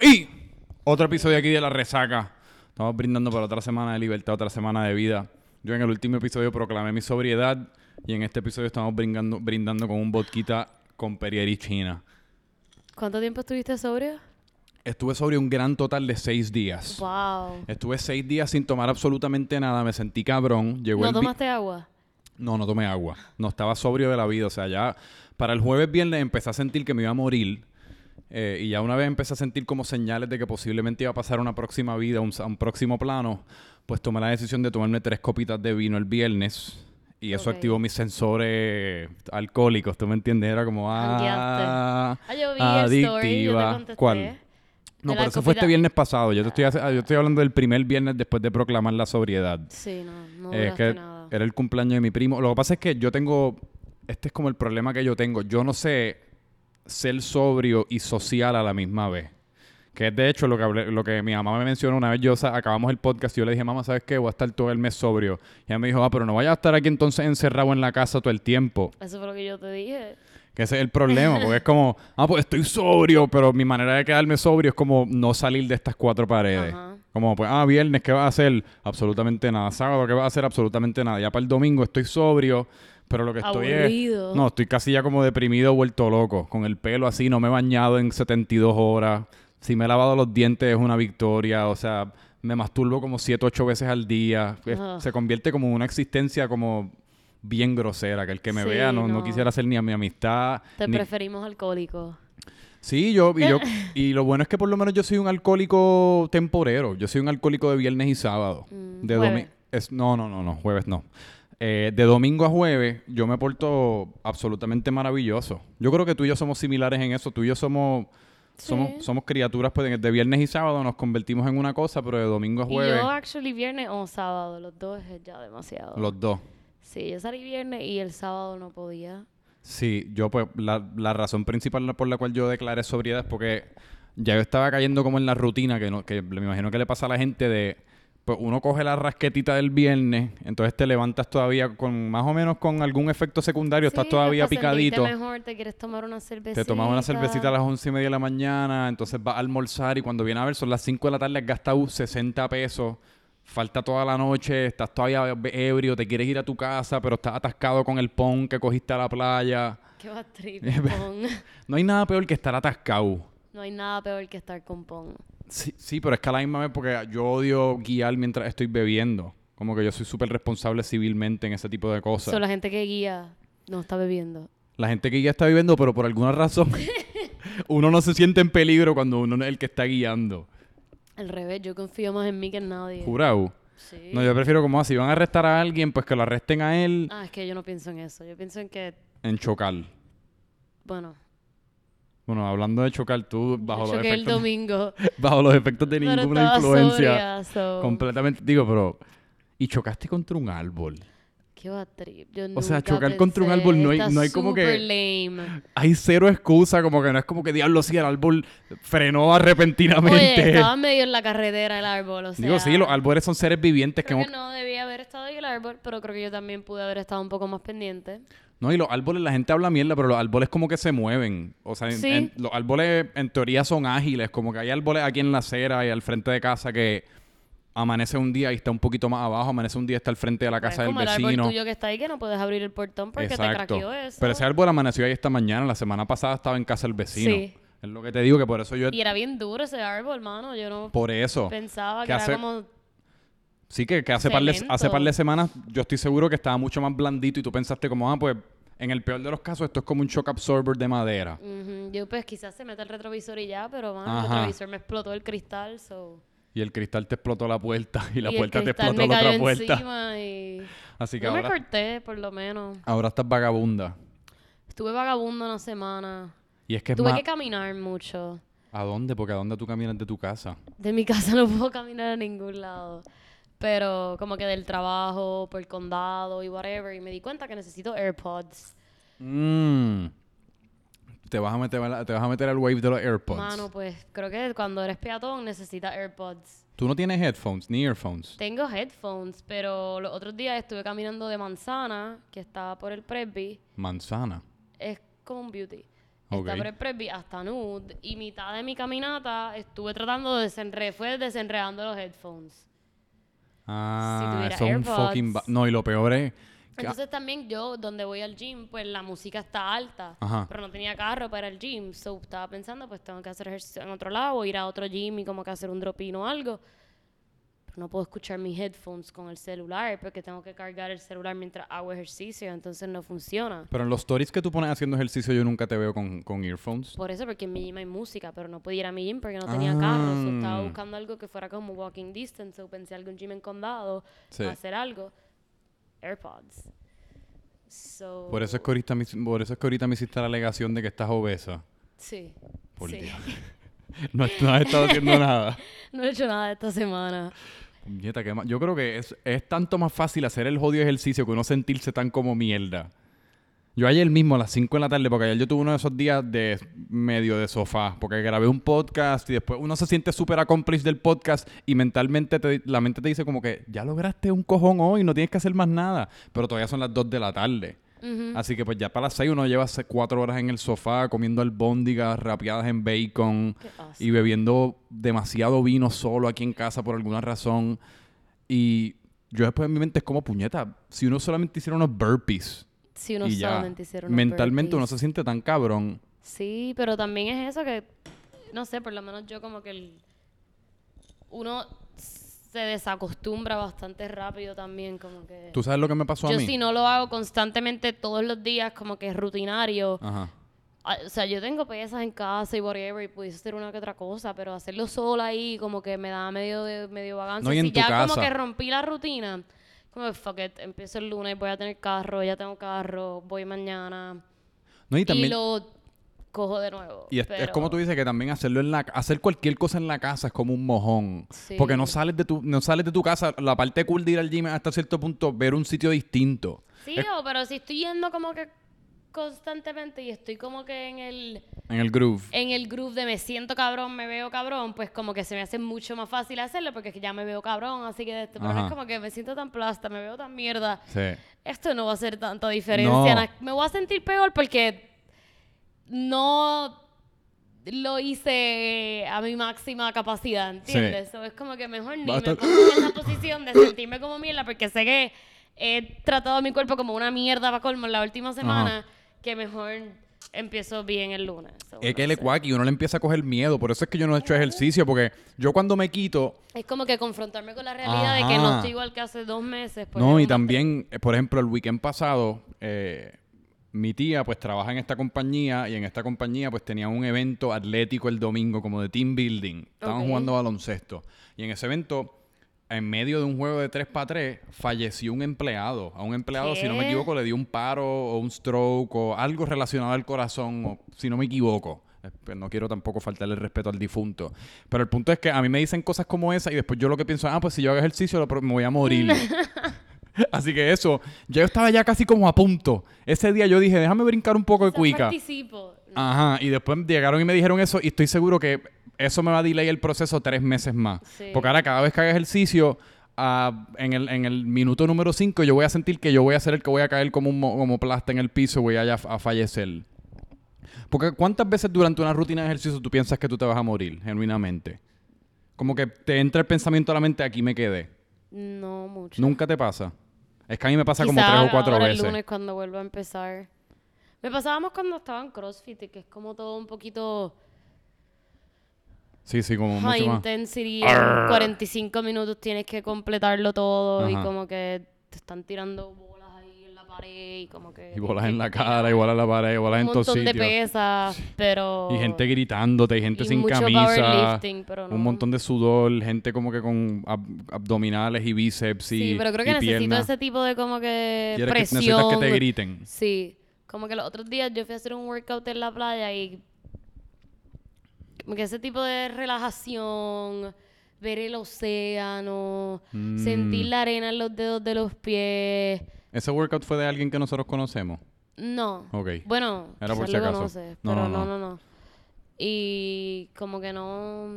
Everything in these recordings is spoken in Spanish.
Y otro episodio aquí de La Resaca. Estamos brindando por otra semana de libertad, otra semana de vida. Yo en el último episodio proclamé mi sobriedad y en este episodio estamos brindando, brindando con un vodka con Perrier China. ¿Cuánto tiempo estuviste sobrio? Estuve sobre un gran total de seis días. Wow. Estuve seis días sin tomar absolutamente nada, me sentí cabrón. Llegó ¿No el tomaste agua? No, no tomé agua. No estaba sobrio de la vida. O sea, ya para el jueves viernes empecé a sentir que me iba a morir. Eh, y ya una vez empecé a sentir como señales de que posiblemente iba a pasar una próxima vida, un, a un próximo plano, pues tomé la decisión de tomarme tres copitas de vino el viernes. Y eso activó mis sensores alcohólicos, ¿tú me entiendes? Era como, ah, Ah, yo vi el story, yo te adictiva. contesté. ¿Cuál? No, pero eso fue este viernes pasado. Yo, te estoy, yo estoy hablando del primer viernes después de proclamar la sobriedad. Sí, no, no Eh, es que nada. era el cumpleaños de mi primo. Lo que pasa es que yo tengo. Este es como el problema que yo tengo. Yo no sé ser sobrio y social a la misma vez. Que es de hecho lo que, hablé- lo que mi mamá me mencionó una vez. Yo acabamos el podcast y yo le dije, mamá, ¿sabes qué? Voy a estar todo el mes sobrio. Y ella me dijo, ah, pero no vayas a estar aquí entonces encerrado en la casa todo el tiempo. Eso fue lo que yo te dije. Que ese es el problema, porque es como, ah, pues estoy sobrio, pero mi manera de quedarme sobrio es como no salir de estas cuatro paredes. Ajá. Como, pues, ah, viernes, ¿qué vas a hacer? Absolutamente nada. Sábado, ¿qué vas a hacer? Absolutamente nada. Ya para el domingo estoy sobrio, pero lo que estoy Aburrido. es... No, estoy casi ya como deprimido, vuelto loco. Con el pelo así, no me he bañado en 72 horas. Si me he lavado los dientes es una victoria. O sea, me masturbo como 7, 8 veces al día. Es- Ajá. Se convierte como en una existencia como bien grosera. Que el que me Sí, vea no, no no. quisiera ser ni a mi amistad. Te ni- preferimos alcohólico. Sí, yo y, yo y lo bueno es que por lo menos yo soy un alcohólico temporero. Yo soy un alcohólico de viernes y sábado. Mm, de No, no, no, no, jueves no. Eh, de domingo a jueves yo me porto absolutamente maravilloso. Yo creo que tú y yo somos similares en eso. Tú y yo somos somos, Sí. somos criaturas pues de viernes y sábado nos convertimos en una cosa, pero de domingo a Y jueves yo, actually, viernes o sábado, los dos es ya demasiado. los dos. Sí, yo salí viernes y el sábado no podía. Sí, yo pues la, la razón principal por la cual yo declaré sobriedad es porque ya yo estaba cayendo como en la rutina que, no, que me imagino que le pasa a la gente de, pues uno coge la rasquetita del viernes, entonces te levantas todavía con más o menos con algún efecto secundario, estás todavía picadito, mejor, te quieres tomar una cervecita. te tomas una cervecita a las once y media de la mañana, entonces vas a almorzar y cuando viene a ver son las 5 de la tarde, has gastado 60 pesos. Falta toda la noche, estás todavía ebrio, te quieres ir a tu casa, pero estás atascado con el pon que cogiste a la playa. Qué Pong. No hay nada peor que estar atascado. No hay nada peor que estar con Pong. Sí, sí, pero es que a la misma vez porque yo odio guiar mientras estoy bebiendo. Como que yo soy súper responsable civilmente en ese tipo de cosas. So, la gente que guía no está bebiendo. La gente que guía está viviendo, pero por alguna razón uno no se siente en peligro cuando uno es el que está guiando. Al revés, yo confío más en mí que en nadie. Jurado. Sí. No, yo prefiero como así, van a arrestar a alguien, pues que lo arresten a él Ah, es que yo no pienso en eso. Yo pienso en que, en chocar. bueno, Bueno, hablando de chocar, tú bajo yo los, choqué el efectos, domingo. bajo los efectos de ninguna influencia. sobria, so- Completamente. Digo, pero. Y chocaste contra un árbol. Qué va trip. Yo O sea, nunca chocar contra un pensé, árbol no hay- no hay como que- lame. hay cero excusa, como que no es como que diablo, sí, el árbol frenó Oye, repentinamente. estaba medio en la carretera el árbol, o sea... Digo, sí, los árboles son seres vivientes que, Creo que hemos- no debía haber estado ahí el árbol, pero creo que yo también pude haber estado un poco más pendiente. No, y los árboles, la gente habla mierda, pero los árboles como que se mueven. O sea, en- Sí. en- los árboles en teoría son ágiles, como que hay árboles aquí en la acera y al frente de casa que amanece un día y está un poquito más abajo, amanece un día y está al frente de la casa del como el vecino. árbol tuyo que está ahí que no puedes abrir el portón porque te craqueó eso. Pero ese árbol amaneció ahí esta mañana, la semana pasada estaba en casa del vecino. Sí. Es lo que te digo, que por eso yo... Y era bien duro ese árbol, mano. Yo no Por eso. pensaba que que, era hace- como... Sí, que, que hace, par de, hace par de semanas yo estoy seguro que estaba mucho más blandito y tú pensaste como, ah, pues en el peor de los casos esto es como un shock absorber de madera. Yo pues quizás se mete el retrovisor y ya, pero mano, el retrovisor me explotó el cristal, so... Y el cristal te explotó la puerta y la y puerta te explotó me la otra puerta. encima y... Así que No me corté, por lo menos. ahora estás vagabunda. Estuve vagabundo una semana. Y es que es Tuve más... que caminar mucho. ¿A dónde? Porque ¿a dónde tú caminas de tu casa? De mi casa no puedo caminar a ningún lado. Pero como que del trabajo, por el condado y whatever. Y me di cuenta que necesito AirPods. Mmm. Te vas a meter, te vas a meter al wave de los AirPods. Mano, pues creo que cuando eres peatón necesitas AirPods. Tú no tienes headphones ni earphones. Tengo headphones, pero los otros días estuve caminando de manzana, que está por el Presby. Manzana. Es como un beauty. Ok. Está por el Presby hasta Nude. Y mitad de mi caminata estuve tratando de desenredar, fue desenredando los headphones. Ah, tuviera eso es un fucking... No, y lo peor es... Entonces también yo, donde voy al gym, pues la música está alta. Ajá. Pero no tenía carro para el gym. So estaba pensando, pues tengo que hacer ejercicio en otro lado, o ir a otro gym y como que hacer un drop-in o algo. No puedo escuchar mis headphones con el celular porque tengo que cargar el celular mientras hago ejercicio. Entonces no funciona. Pero en los stories que tú pones haciendo ejercicio yo nunca te veo con, con earphones. Por eso, porque en mi gym hay música, pero no podía ir a mi gym porque no tenía carro. So, estaba Ah. buscando algo que fuera como walking distance. O pensé algún gym en condado, Sí. hacer algo. AirPods. So, Por eso es que ahorita me, por eso es que ahorita me hiciste la alegación de que estás obesa. Sí. Por sí. Dios. No, no has estado haciendo nada. No he hecho nada esta semana. Yo creo que es, es tanto más fácil hacer el jodido ejercicio que uno sentirse tan como mierda. Yo ayer mismo a las 5 de la tarde, porque ayer yo tuve uno de esos días de medio de sofá, porque grabé un podcast y después uno se siente súper accomplished del podcast y mentalmente te- la mente te dice como que ya lograste un cojón hoy, no tienes que hacer más nada, pero todavía son las 2 de la tarde. Así que pues ya para las 6 uno lleva 4 horas en el sofá comiendo albóndigas rapeadas en bacon y bebiendo demasiado vino solo aquí en casa por alguna razón. Y yo después en mi mente es como puñeta, si uno solamente hiciera unos burpees Si uno y ya, solamente hiciera unos mentalmente uno se siente tan cabrón. Sí, pero también es eso que, no sé, por lo menos yo como que el, uno se desacostumbra bastante rápido también, como que... ¿Tú sabes lo que me pasó a yo mí? si no lo hago constantemente todos los días, como que es rutinario. Ajá. Ah, O sea, yo tengo pesas en casa y whatever, y pudiese hacer una que otra cosa, pero hacerlo sola ahí como que me da medio de medio vagancia. No, y en si tu ya casa. como que rompí la rutina, como fuck it, empiezo el lunes, voy a tener carro, ya tengo carro, voy mañana No, y y, también... lo cojo de nuevo. Y es, como tú dices que también hacerlo en la hacer cualquier cosa en la casa es como un mojón. Sí. Porque no sales de tu no sales de tu casa, la parte cool de ir al gym hasta cierto punto ver un sitio distinto. Sí, Es- o, pero si estoy yendo como que constantemente y estoy como que en el en el groove. en el groove de me siento cabrón, me veo cabrón, pues como que se me hace mucho más fácil hacerlo porque es que ya me veo cabrón, así que este, pero es como que me siento tan plasta, me veo tan mierda. Sí. Esto no va a hacer tanta diferencia. No. Me voy a sentir peor porque no lo hice a mi máxima capacidad, ¿entiendes? So, es como que mejor ni me pongo en esa posición de sentirme como mierda porque sé que he tratado a mi cuerpo como una mierda para colmo en la última semana que mejor empiezo bien el lunes. So, Es no que le y uno le empieza a coger miedo. Por eso es que yo no he hecho ejercicio. Porque yo cuando me quito. Es como que confrontarme con la realidad de que no estoy igual que hace dos meses. No, y también, eh, por ejemplo, el weekend pasado, eh, mi tía pues trabaja en esta compañía y en esta compañía pues tenía un evento atlético el domingo como de team building. Estaban jugando baloncesto. Y en ese evento, en medio de un juego de 3 para 3, falleció un empleado. A un empleado, si no me equivoco, le dio un paro o un stroke o algo relacionado al corazón, o, si no me equivoco. Eh, pues no quiero tampoco faltarle el respeto al difunto. Pero el punto es que a mí me dicen cosas como esa y después yo lo que pienso, ah, pues si yo hago ejercicio me voy a morir. Así que eso, yo estaba ya casi como a punto. Ese día yo dije, déjame brincar un poco de cuica. participo. Ajá, y después llegaron y me dijeron eso y estoy seguro que eso me va a delay el proceso tres meses más. Sí. Porque ahora cada vez que haga ejercicio, ah, en, el, en el minuto número 5 yo voy a sentir que yo voy a ser el que voy a caer como, un mo- como plasta en el piso y voy a, a fallecer. Porque ¿cuántas veces durante una rutina de ejercicio tú piensas que tú te vas a morir, genuinamente? Como que te entra el pensamiento a la mente, aquí me quedé. No mucho. ¿Nunca te pasa? Es que a mí me pasa como tres o cuatro ahora veces. el lunes cuando vuelva a empezar. Me pasábamos cuando estaba en CrossFit, que es como todo un poquito Sí, sí, como high mucho más. intensity. En 45 minutos tienes que completarlo todo y como que te están tirando bolas ahí en la pared y como que... Y bolas en la cara, y bolas en la pared, y bolas en Un todos montón de sitios. pesas, pero... Y gente gritándote, y gente y sin mucho camisa. pero no. Un montón de sudor, gente como que con ab- abdominales y bíceps y Sí, pero creo que necesito piernas. ese tipo de como que Quieres que- presión. necesitas que te griten. Sí, como que los otros días yo fui a hacer un workout en la playa y como que ese tipo de relajación, ver el océano, Mm. sentir la arena en los dedos de los pies. Ese workout fue de alguien que nosotros conocemos. No. Ok. Bueno, Era por si acaso. conoces, No, pero no, no, no. no, no. Y como que no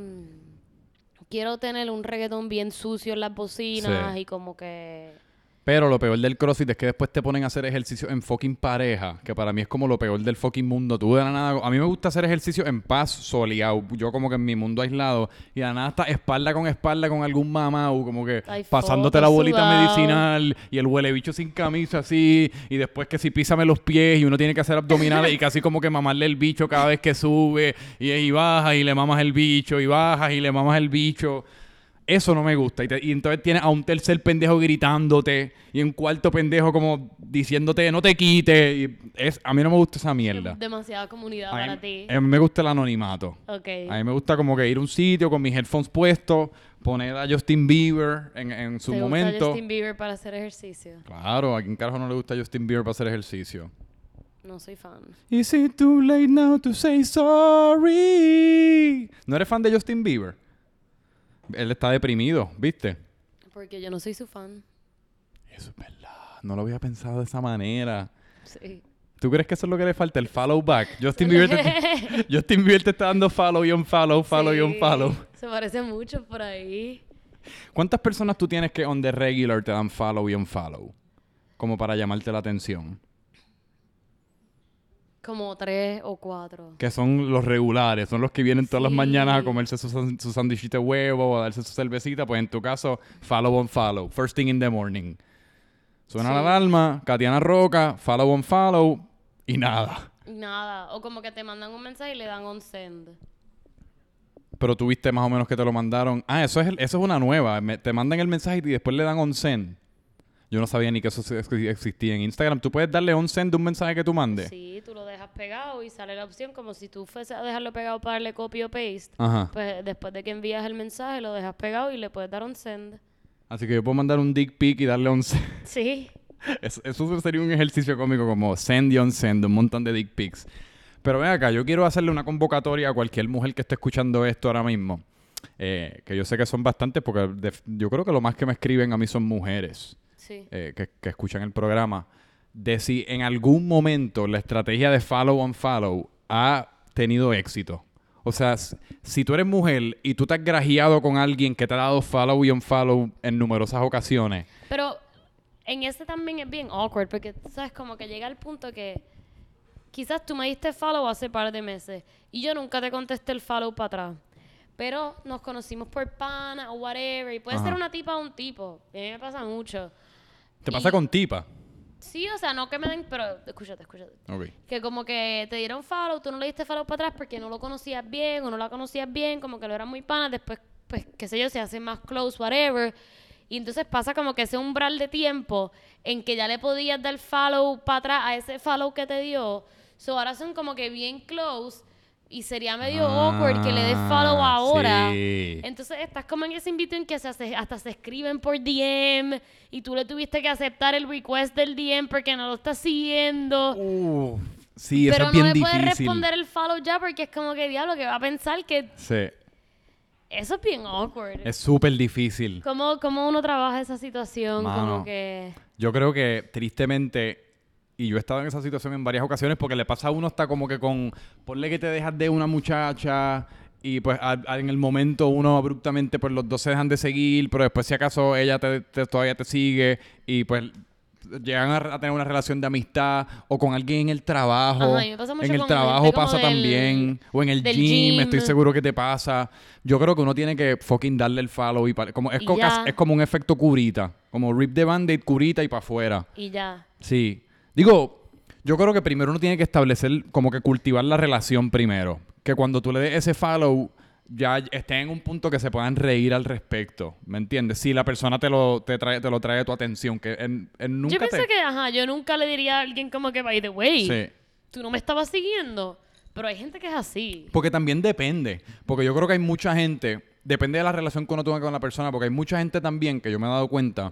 quiero tener un reggaetón bien sucio en las bocinas Sí. y como que Pero lo peor del CrossFit es que después te ponen a hacer ejercicio en fucking pareja, que para mí es como lo peor del fucking mundo. Tú de la nada, a mí me gusta hacer ejercicio en paz, soleado, yo como que en mi mundo aislado, y de la nada está espalda con espalda con algún mamau, como que pasándote la bolita sudado. medicinal y el huele bicho sin camisa así, y después que si písame los pies y uno tiene que hacer abdominales y casi como que mamarle el bicho cada vez que sube, y, y baja y le mamas el bicho, y bajas y le mamas el bicho. Eso no me gusta. Y, te- y entonces tienes a un tercer pendejo gritándote y un cuarto pendejo como diciéndote no te quites. Y es, a mí no me gusta esa mierda. Demasiada comunidad A mí, para ti. a mí me gusta el anonimato. ok. A mí me gusta como que ir a un sitio con mis headphones puestos, poner a Justin Bieber en, en su ¿Te gusta momento. Justin Bieber para hacer ejercicio? Claro, a quien carajo no le gusta Justin Bieber para hacer ejercicio. No soy fan. Is it too late now to say sorry? ¿No eres fan de Justin Bieber? Él está deprimido, ¿viste? Porque yo no soy su fan. Eso es verdad. No lo había pensado de esa manera. Sí. ¿Tú crees que eso es lo que le falta? El follow back. Justin Bieber te, Justin Bieber te está dando follow y un follow, follow y un follow. Se parece mucho por ahí. ¿Cuántas personas tú tienes que on the regular te dan follow y un follow? Como para llamarte la atención. Como tres o cuatro. Que son los regulares, son los que vienen todas las mañanas a comerse su, su de huevo o a darse su cervecita. Pues en tu caso, follow on follow. First thing in the morning. Suena Sí. la alarma, Katiana Roca, follow on follow y nada. Nada. O como que te mandan un mensaje y le dan un send. Pero tú viste más o menos que te lo mandaron. Ah, eso es, el- eso es una nueva. Me- te mandan el mensaje y después le dan on send. Yo no sabía ni que eso existía en Instagram. Tú puedes darle on send de un mensaje que tú mandes. Sí, tú lo dejas pegado y sale la opción como si tú fueses a dejarlo pegado para darle copy o paste. Ajá. Pues después de que envías el mensaje, lo dejas pegado y le puedes dar un send. Así que yo puedo mandar un dick pic y darle on send. Sí. Eso, eso sería un ejercicio cómico como send y on send, un montón de dick pics. Pero ven acá, yo quiero hacerle una convocatoria a cualquier mujer que esté escuchando esto ahora mismo. eh, que yo sé que son bastantes porque de- yo creo que lo más que me escriben a mí son mujeres Sí. eh, que, que escuchan el programa. De si en algún momento la estrategia de follow on follow ha tenido éxito. O sea, si tú eres mujer y tú te has grajeado con alguien que te ha dado follow y on follow en numerosas ocasiones, Pero en este también es bien awkward porque, ¿sabes? Como que llega el punto que quizás tú me diste follow hace par de meses y yo nunca te contesté el follow para atrás. Pero nos conocimos por pana o whatever y puede Ajá. ser una tipa o un tipo. A mí me pasa mucho. Te pasa Y- con tipa. Sí, o sea, no que me den, pero escúchate, escúchate. Ok. Que como que te dieron follow, tú no le diste follow para atrás porque no lo conocías bien o no la conocías bien, como que lo eran muy panas, después, pues, qué sé yo, se hacen más close, whatever. Y entonces pasa como que ese umbral de tiempo en que ya le podías dar follow para atrás a ese follow que te dio. So ahora son como que bien close y sería medio awkward que le des follow Ah, ahora. sí. Entonces estás como en ese invito en que se hace- hasta se escriben por DM y tú le tuviste que aceptar el request del DM porque no lo estás siguiendo. Uf, sí, eso Pero es bien no le puedes responder el follow ya porque es como que diablo que va a pensar que Sí, eso es bien awkward. es súper difícil. ¿Cómo, cómo uno trabaja esa situación? Mano. Como que... Yo creo que tristemente, y yo he estado en esa situación en varias ocasiones, porque le pasa a uno hasta como que con, ponle que te dejas de una muchacha y pues a- a- en el momento uno abruptamente pues los dos se dejan de seguir, pero después si acaso ella te- te- todavía te sigue y pues llegan a, a tener una relación de amistad o con alguien en el trabajo. Ajá, me pasa mucho en el con trabajo pasa del- también. O en el gym, gym. estoy seguro que te pasa. Yo creo que uno tiene que fucking darle el follow y pa- como es, es como un efecto curita. Como rip the band-aid, curita y para afuera. Y ya. Sí. Digo, yo creo que primero uno tiene que establecer, como que cultivar la relación primero. Que cuando tú le des ese follow, ya estén en un punto que se puedan reír al respecto. ¿Me entiendes? Si la persona te lo, te trae, te lo trae a tu atención. Que en, en nunca yo pensé te... que, ajá, yo nunca le diría a alguien como que, by the way, Sí. tú no me estabas siguiendo. Pero hay gente que es así. Porque también depende. Porque yo creo que hay mucha gente, depende de la relación que uno tenga con la persona, porque hay mucha gente también que yo me he dado cuenta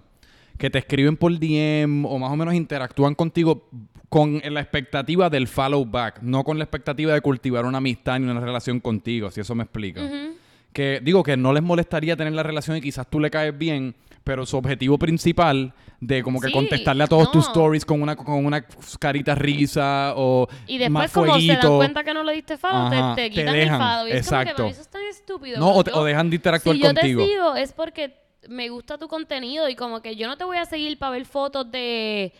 que te escriben por DM o más o menos interactúan contigo con la expectativa del follow back, no con la expectativa de cultivar una amistad ni una relación contigo, si eso me explica. Que digo que no les molestaría tener la relación y quizás tú le caes bien, pero su objetivo principal de como que Sí, contestarle a todos tus stories con una con una carita risa o Y después, más como se dan cuenta que no le diste follow, te- Ajá, te, te quitan dejan, el follow. Y es como que exacto. para mí eso es tan estúpido. No, o, te- dejan de interactuar si yo contigo. te sigo es porque me gusta tu contenido y como que yo no te voy a seguir para ver fotos de...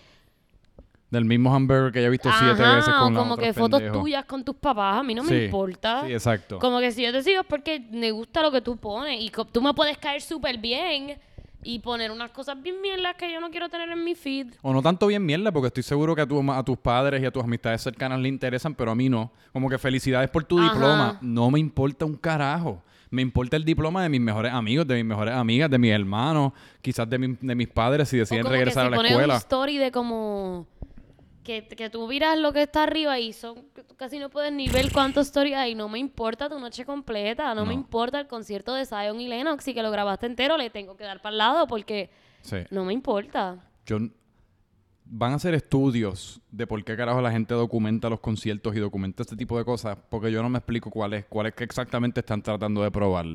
Del mismo hamburger que ya he visto siete veces con como que fotos tuyas con tus papás, a mí no Sí, me importa. Sí, exacto. Como que si yo te sigo es porque me gusta lo que tú pones y tú me puedes caer súper bien y poner unas cosas bien mierdas que yo no quiero tener en mi feed. O no tanto bien mierda, porque estoy seguro que a, tu- a tus padres y a tus amistades cercanas le interesan, pero a mí no. Como que felicidades por tu Ajá. diploma. No me importa un carajo. Me importa el diploma de mis mejores amigos, de mis mejores amigas, de mis hermanos, quizás de, mi- de mis padres si deciden como que regresar a la escuela. un story de como... Que, que tú miras lo que está arriba y son casi no puedes ni ver cuántos stories hay. No me importa tu noche completa. No, me No. importa el concierto de Zion y Lennox. Y que lo grabaste entero, le tengo que dar para el lado porque Sí. no me importa. Yo, van a hacer estudios de por qué carajo la gente documenta los conciertos y documenta este tipo de cosas, porque yo no me explico cuál es, cuál es que exactamente están tratando de probar.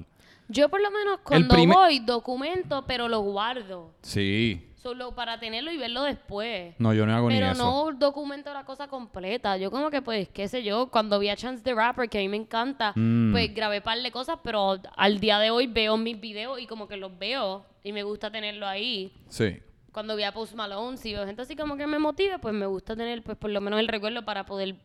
Yo por lo menos cuando voy documento, pero lo guardo. Sí. Solo para tenerlo y verlo después. No, yo no hago ni Pero eso. no documento la cosa completa. Yo como que, pues, qué sé yo, cuando vi a Chance the Rapper, que a mí me encanta, Mm. pues grabé par de cosas, pero al día de hoy veo mis videos y como que los veo y me gusta tenerlo ahí. Sí. Cuando vi a Post Malone, si veo gente así como que me motive, pues me gusta tener, pues, por lo menos el recuerdo para poder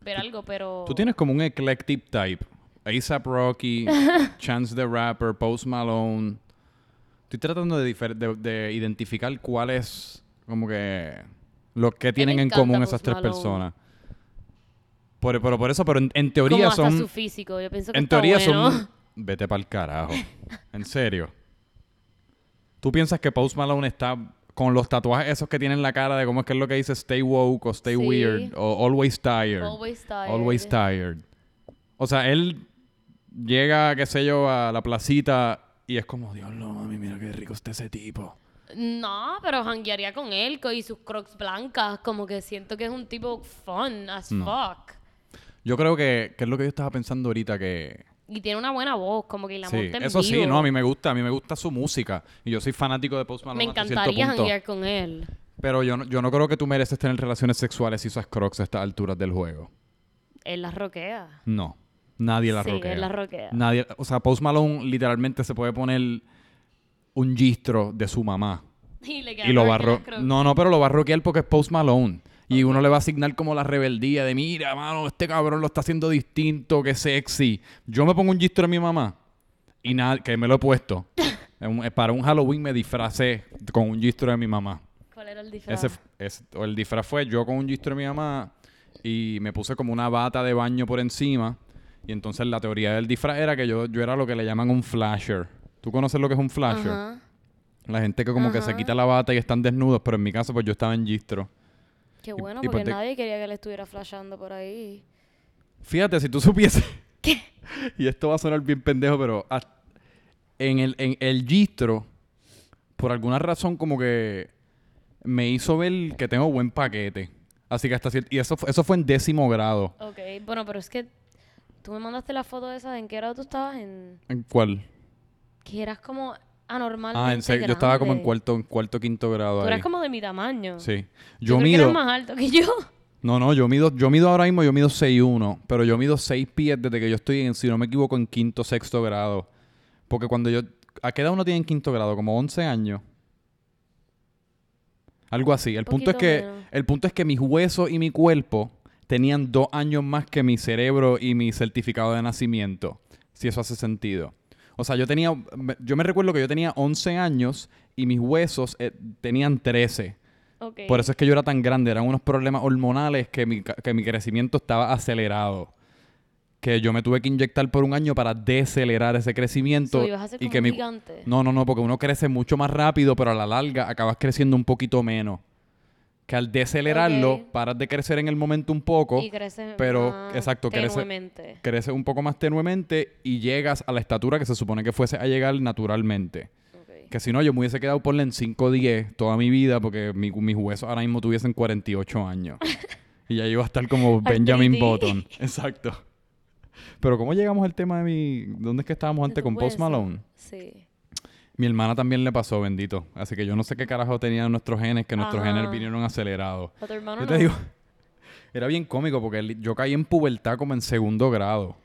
ver algo, pero... Tú tienes como un eclectic type. ASAP Rocky, Chance the Rapper, Post Malone. Estoy tratando de, difer- de, de identificar cuál es como que lo que tienen en común Post esas tres Malone. personas. Por, pero por eso, pero en, en como teoría hasta son... su físico. Yo pienso que En está teoría bueno. son... Vete pa'l carajo. En serio. ¿Tú piensas que Post Malone está con los tatuajes esos que tiene en la cara de cómo es que es lo que dice stay woke o stay Sí. weird o always tired? Always tired. Always tired. O sea, él llega, qué sé yo, a la placita y es como, Dios no, mami, mira qué rico está ese tipo. No, pero janguearía con él y sus crocs blancas. Como que siento que es un tipo fun as No. fuck. Yo creo que, que es lo que yo estaba pensando ahorita que... Y tiene una buena voz, como que la Sí, monta en eso sí, no, a mí me gusta, a mí me gusta su música. Y yo soy fanático de Post Malone Me encantaría janguear con él. Pero yo no, yo no creo que tú mereces tener relaciones sexuales si usas crocs a estas alturas del juego. Él las roquea. No. Nadie la sí, roquea. él las roquea. Nadie, o sea, Post Malone literalmente se puede poner un gistro de su mamá Y, le y quedan lo va a las. No, no, pero lo va a rockear porque es Post Malone. Y uno le va a asignar como la rebeldía de, mira, mano, este cabrón lo está haciendo distinto, qué sexy. Yo me pongo un gistro de mi mamá y nada, que me lo he puesto. Un- Para un Halloween me disfracé con un gistro de mi mamá. ¿Cuál era el disfraz? Ese, el disfraz fue yo con un gistro de mi mamá y me puse como una bata de baño por encima. Y entonces la teoría del disfraz era que yo, yo era lo que le llaman un flasher. ¿Tú conoces lo que es un flasher? Ajá. La gente que como que se quita la bata y están desnudos, pero en mi caso pues yo estaba en gistro. Qué bueno, y porque nadie quería que él estuviera flashando por ahí. Fíjate, si tú supieses... y esto va a sonar bien pendejo, pero en el, en el gistro, por alguna razón como que me hizo ver que tengo buen paquete. Así que hasta cierto... Y eso, eso fue en décimo grado. Ok, bueno, pero es que tú me mandaste la foto esa de en qué grado tú estabas en... ¿En cuál? Que eras como anormal. Ah, en serio. Yo estaba como en cuarto, en cuarto, quinto grado Tú ahí. eras como de mi tamaño. Sí. Yo, Yo, creo que mido... más alto que yo. No, no, yo mido, yo mido ahora mismo, yo mido 6'1", pero yo mido 6 pies desde que yo estoy, en, si no me equivoco, en quinto, sexto grado. Porque cuando yo... ¿A qué edad uno tiene en quinto grado? ¿Como 11 años? Algo así. El punto es que menos. el punto es que mis huesos y mi cuerpo tenían dos años más que mi cerebro y mi certificado de nacimiento. Si eso hace sentido. O sea, yo tenía... Yo me recuerdo que yo tenía 11 años y mis huesos eh, tenían 13. Ok. Por eso es que yo era tan grande. Eran unos problemas hormonales que mi, que mi crecimiento estaba acelerado. Que yo me tuve que inyectar por un año para decelerar ese crecimiento. So, ibas a ser y como que un mi, gigante. no, no, no, porque uno crece mucho más rápido, pero a la larga acabas creciendo un poquito menos. Que al decelerarlo, paras de crecer en el momento un poco, Y crece pero, más exacto, crece- tenuemente. creces un poco más tenuemente y llegas a la estatura que se supone que fuese a llegar naturalmente. Que si no, yo me hubiese quedado por en 5 10 toda mi vida porque mi- mis huesos ahora mismo tuviesen 48 años. y ya iba a estar como Benjamin. Button. Exacto. Pero ¿cómo llegamos al tema de mi... ¿Dónde es que estábamos antes con Post. Malone? Sí. Mi hermana también le pasó, bendito. Así que yo no sé qué carajo tenían nuestros genes, que nuestros Ajá. genes vinieron acelerados. A tu hermano Yo no. te digo, era bien cómico porque él- yo caí en pubertad como en segundo grado.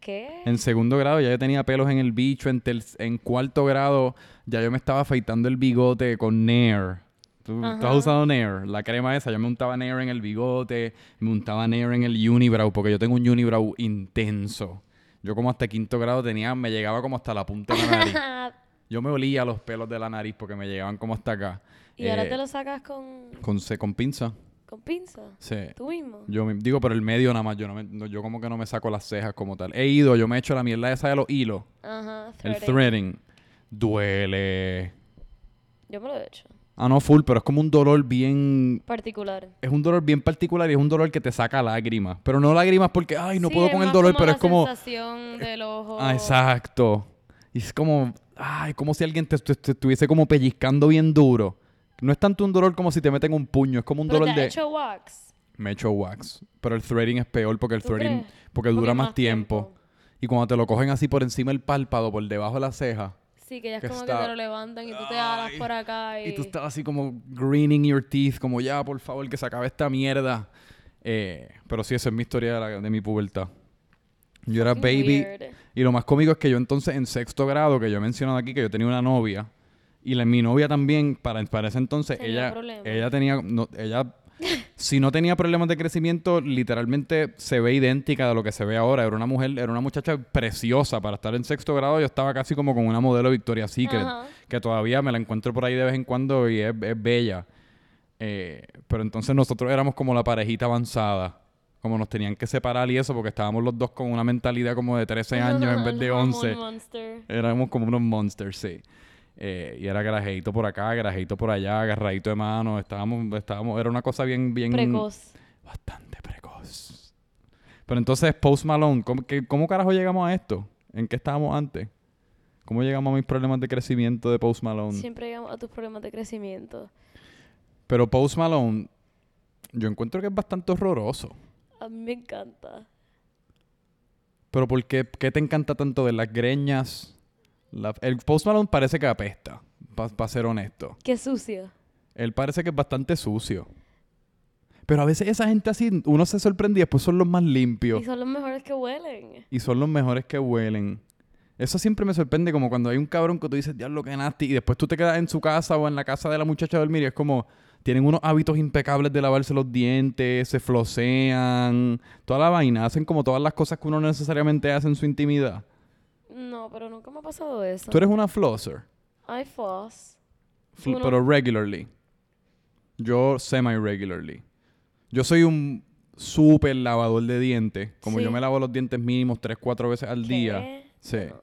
¿Qué? En segundo grado ya yo tenía pelos en el bicho. En, ter- en cuarto grado ya yo me estaba afeitando el bigote con Nair. ¿Tú, tú Ajá. has usado Nair? La crema esa. Yo me untaba Nair en el bigote. Me untaba Nair en el unibrow. Porque yo tengo un unibrow intenso. Yo como hasta quinto grado tenía... Me llegaba como hasta la punta de la nariz. Yo me olía los pelos de la nariz porque me llegaban como hasta acá. y ahora Eh, te lo sacas con, Con, con pinza. con pinza. Sí. Tú mismo. Yo me- digo, por el medio nada más. Yo, no me- no- yo como que no me saco las cejas como tal. He ido, yo me he hecho la mierda esa de los hilos. Ajá. El threading. threading. Duele. Yo me lo he hecho. Ah, no, full, pero es como un dolor bien... Particular. Es un dolor bien particular y es un dolor que te saca lágrimas. Pero no lágrimas porque, ay, no Sí, puedo con el dolor, pero la es como... sensación del ojo. Ah, exacto. Y es como, ay, como si alguien te, te- te estuviese como pellizcando bien duro. No es tanto un dolor como si te meten un puño, es como un Pero dolor te de... hecho wax. Me he hecho wax. Pero el threading es peor porque el ¿Tú threading... crees? Porque dura Porque más, tiempo. Y cuando te lo cogen así por encima del párpado, por debajo de la ceja, Sí, que ya es que como está- que te lo levantan y tú te alas por acá y... y tú estás así como greening your teeth, como ya, por favor, que se acabe esta mierda. Eh, pero sí, esa es mi historia de, la- de mi pubertad. Yo era baby. weird. Y lo más cómico es que yo entonces en sexto grado, que yo he mencionado aquí, que yo tenía una novia. Y la, mi novia también, para, para ese entonces, Tenía ella, problemas. ella tenía, no, ella, si no tenía problemas de crecimiento, literalmente se ve idéntica de lo que se ve ahora. Era una mujer, era una muchacha preciosa. Para estar en sexto grado, yo estaba casi como con una modelo Victoria's Secret, Ajá. que todavía me la encuentro por ahí de vez en cuando y es, es bella. Eh, pero entonces nosotros éramos como la parejita avanzada. Como nos tenían que separar y eso, porque estábamos los dos con una mentalidad como de 13 años en vez de El hormone 11. monster. Éramos como unos monsters, sí. Eh, y era grajeito por acá, grajeito por allá, agarradito de mano. Estábamos, estábamos, era una cosa bien, bien... Precoz. Bastante precoz. Pero entonces, Post Malone, ¿cómo, qué- cómo carajo llegamos a esto? ¿En qué estábamos antes? ¿Cómo llegamos a mis problemas de crecimiento de Post Malone? Siempre llegamos a tus problemas de crecimiento. Pero Post Malone, yo encuentro que es bastante horroroso. A mí me encanta. Pero ¿por qué, qué te encanta tanto de las greñas? La- el Post Malone parece que apesta, para ser honesto. Qué sucio. Él parece que es bastante sucio. Pero a veces esa gente así, uno se sorprende y después son los más limpios. Y son los mejores que huelen. Y son los mejores que huelen. Eso siempre me sorprende, como cuando hay un cabrón que tú dices, diablo, que nasty, y después tú te quedas en su casa o en la casa de la muchacha a dormir y es como, tienen unos hábitos impecables de lavarse los dientes, se flosean, toda la vaina, hacen como todas las cosas que uno no necesariamente hace en su intimidad. No, pero nunca me ha pasado eso. Tú eres una flosser, I floss. fl- Uno- pero regularly. Yo semi-regularly. Yo soy un súper lavador de dientes. Como yo me lavo los dientes mínimos 3, 4 veces al día. ¿Qué? Sí. No.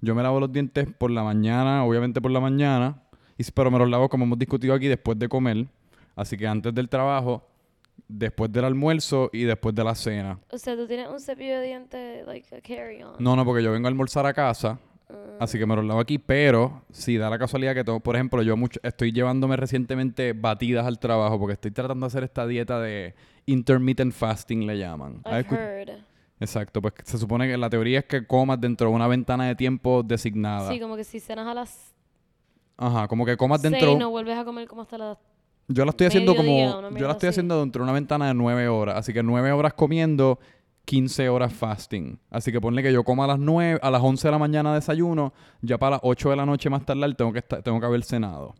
Yo me lavo los dientes por la mañana, obviamente por la mañana, y, s- pero me los lavo como hemos discutido aquí después de comer. Así que antes del trabajo, después del almuerzo y después de la cena. O sea, tú tienes un cepillo de dientes, like a carry-on. No, no, porque yo vengo a almorzar a casa, Ah, así que me los lavo aquí, pero si da la casualidad que tengo, por ejemplo, yo mucho, estoy llevándome recientemente batidas al trabajo porque estoy tratando de hacer esta dieta de intermittent fasting, le llaman. ¿Has I've heard. Exacto, pues se supone que la teoría es que comas dentro de una ventana de tiempo designada. Sí, como que si cenas a las Ajá, como que comas dentro... seis, no vuelves a comer como hasta las... Yo la estoy haciendo Mediodía, como. una Yo mierda la estoy así. haciendo dentro de una ventana de 9 horas. Así que 9 horas comiendo, 15 horas fasting. Así que ponle que yo coma a las 9, a las 11 de la mañana desayuno, ya para las 8 de la noche más tardar tengo que estar, tengo que haber cenado.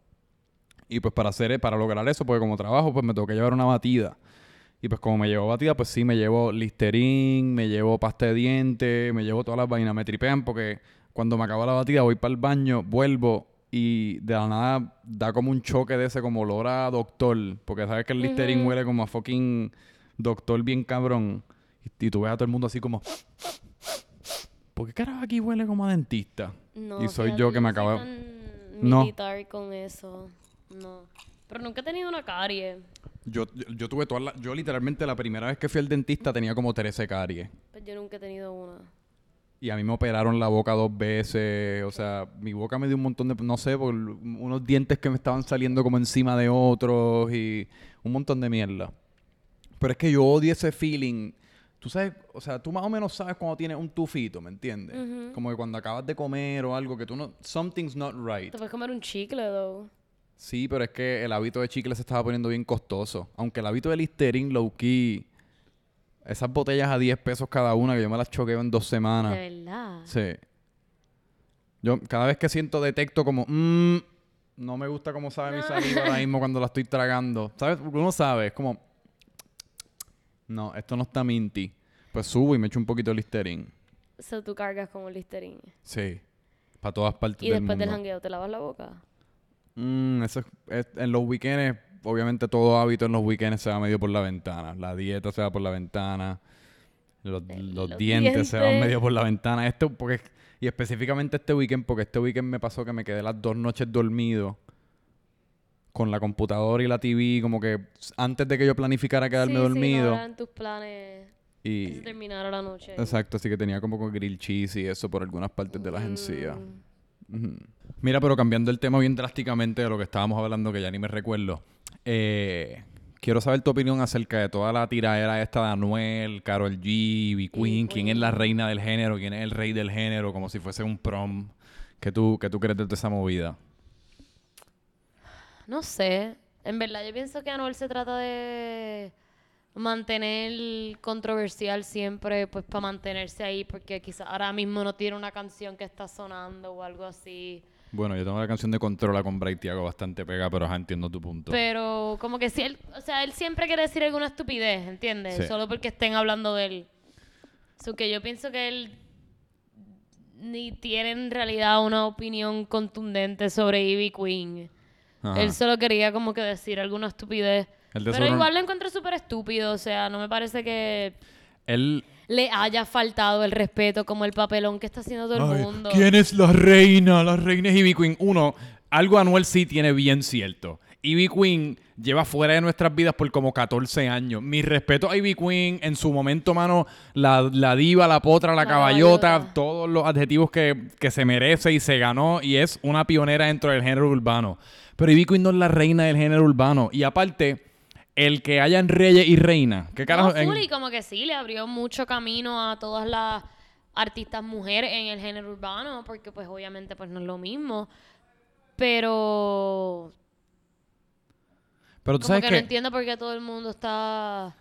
Y pues para hacer, para lograr eso, porque como trabajo, pues me tengo que llevar una batida. Y pues como me llevo batida, pues sí, me llevo Listerine, me llevo pasta de dientes, me llevo todas las vainas. Me tripean porque cuando me acaba la batida voy para el baño, vuelvo y de la nada da como un choque de ese como olor a doctor. Porque sabes que el Listerine huele como a fucking doctor bien cabrón. Y, y tú ves a todo el mundo así como... ¿Por qué carajo aquí huele como a dentista? No, Y soy yo que me acabo- No. militar con eso. No. Pero nunca he tenido una carie. Yo, yo, yo tuve todas las... Yo literalmente la primera vez que fui al dentista tenía como 13 caries. Pues yo nunca he tenido una. Y a mí me operaron la boca dos veces. O sea, mi boca me dio un montón de... No sé, por unos dientes que me estaban saliendo como encima de otros y un montón de mierda. Pero es que yo odio ese feeling. Tú sabes, o sea, tú más o menos sabes cuando tienes un tufito, ¿me entiendes? Ujú. Como que cuando acabas de comer o algo que tú no... Something's not right. Te puedes comer un chicle, though. Sí, pero es que el hábito de chicle se estaba poniendo bien costoso. Aunque el hábito de Listerine, low key, Esas botellas a 10 pesos cada una, que yo me las choqueo en dos semanas. De verdad. Sí. Yo cada vez que siento detecto como, "Mm, no me gusta cómo sabe mi saliva ahora mismo cuando la estoy tragando. ¿Sabes? Uno sabe, es como, no, esto no está minty. Pues subo y me echo un poquito de Listerine. So tú cargas como Listerine. Sí. Para todas partes Y del después del mundo. jangueo te lavas la boca. Mm, eso es, es- en los weekends, obviamente todo hábito en los weekends se va medio por la ventana. La dieta se va por la ventana. Los, Eh, los los dientes, se van medio por la ventana. Esto porque y específicamente este weekend, porque este weekend me pasó que me quedé las dos noches dormido con la computadora y la TV, como que antes de que yo planificara quedarme sí, dormido. Sí, no eran tus planes que y se terminara la noche. exacto, así que tenía como con grill cheese y eso por algunas partes de la encías. Mm. Mira, pero cambiando el tema bien drásticamente de lo que estábamos hablando, que ya ni me recuerdo. Eh, quiero saber tu opinión acerca de toda la tiraera esta de Anuel, Carol G, Ivy Queen, quién es la reina del género, quién es el rey del género, como si fuese un prom. ¿Qué tú, qué tú crees de toda esa movida? No sé. En verdad, yo pienso que Anuel se trata de mantener controversial siempre, pues para mantenerse ahí, porque quizás ahora mismo no tiene una canción que está sonando o algo así. Bueno, yo tengo la canción de Controla con Bray Thiago bastante pega, pero ajá, entiendo tu punto. Pero como que si él, o sea, él siempre quiere decir alguna estupidez, ¿entiendes? Sí. Solo porque estén hablando de él. So que yo pienso que él ni tiene en realidad una opinión contundente sobre Ivy Queen. Ajá. Él solo quería como que decir alguna estupidez. Pero igual lo encuentro súper estúpido, o sea, no me parece que Él... le haya faltado el respeto como el papelón que está haciendo todo el Ay, mundo. ¿Quién es la reina? La reina es Ivy Queen. Uno, algo Anuel sí tiene bien cierto. Ivy Queen lleva fuera de nuestras vidas por como 14 años. Mi respeto a Ivy Queen, en su momento, mano, la, la diva, la potra, la, caballota. todos los adjetivos que, que se merece y se ganó y es una pionera dentro del género urbano. Pero Ivy Queen no es la reina del género urbano. Y aparte, el que hayan reyes y reinas. ¿Qué carajo? No, en- full, y como que sí, le abrió mucho camino a todas las artistas mujeres en el género urbano, porque pues obviamente pues no es lo mismo. Pero pero tú como sabes que que... no entiendo por qué todo el mundo está...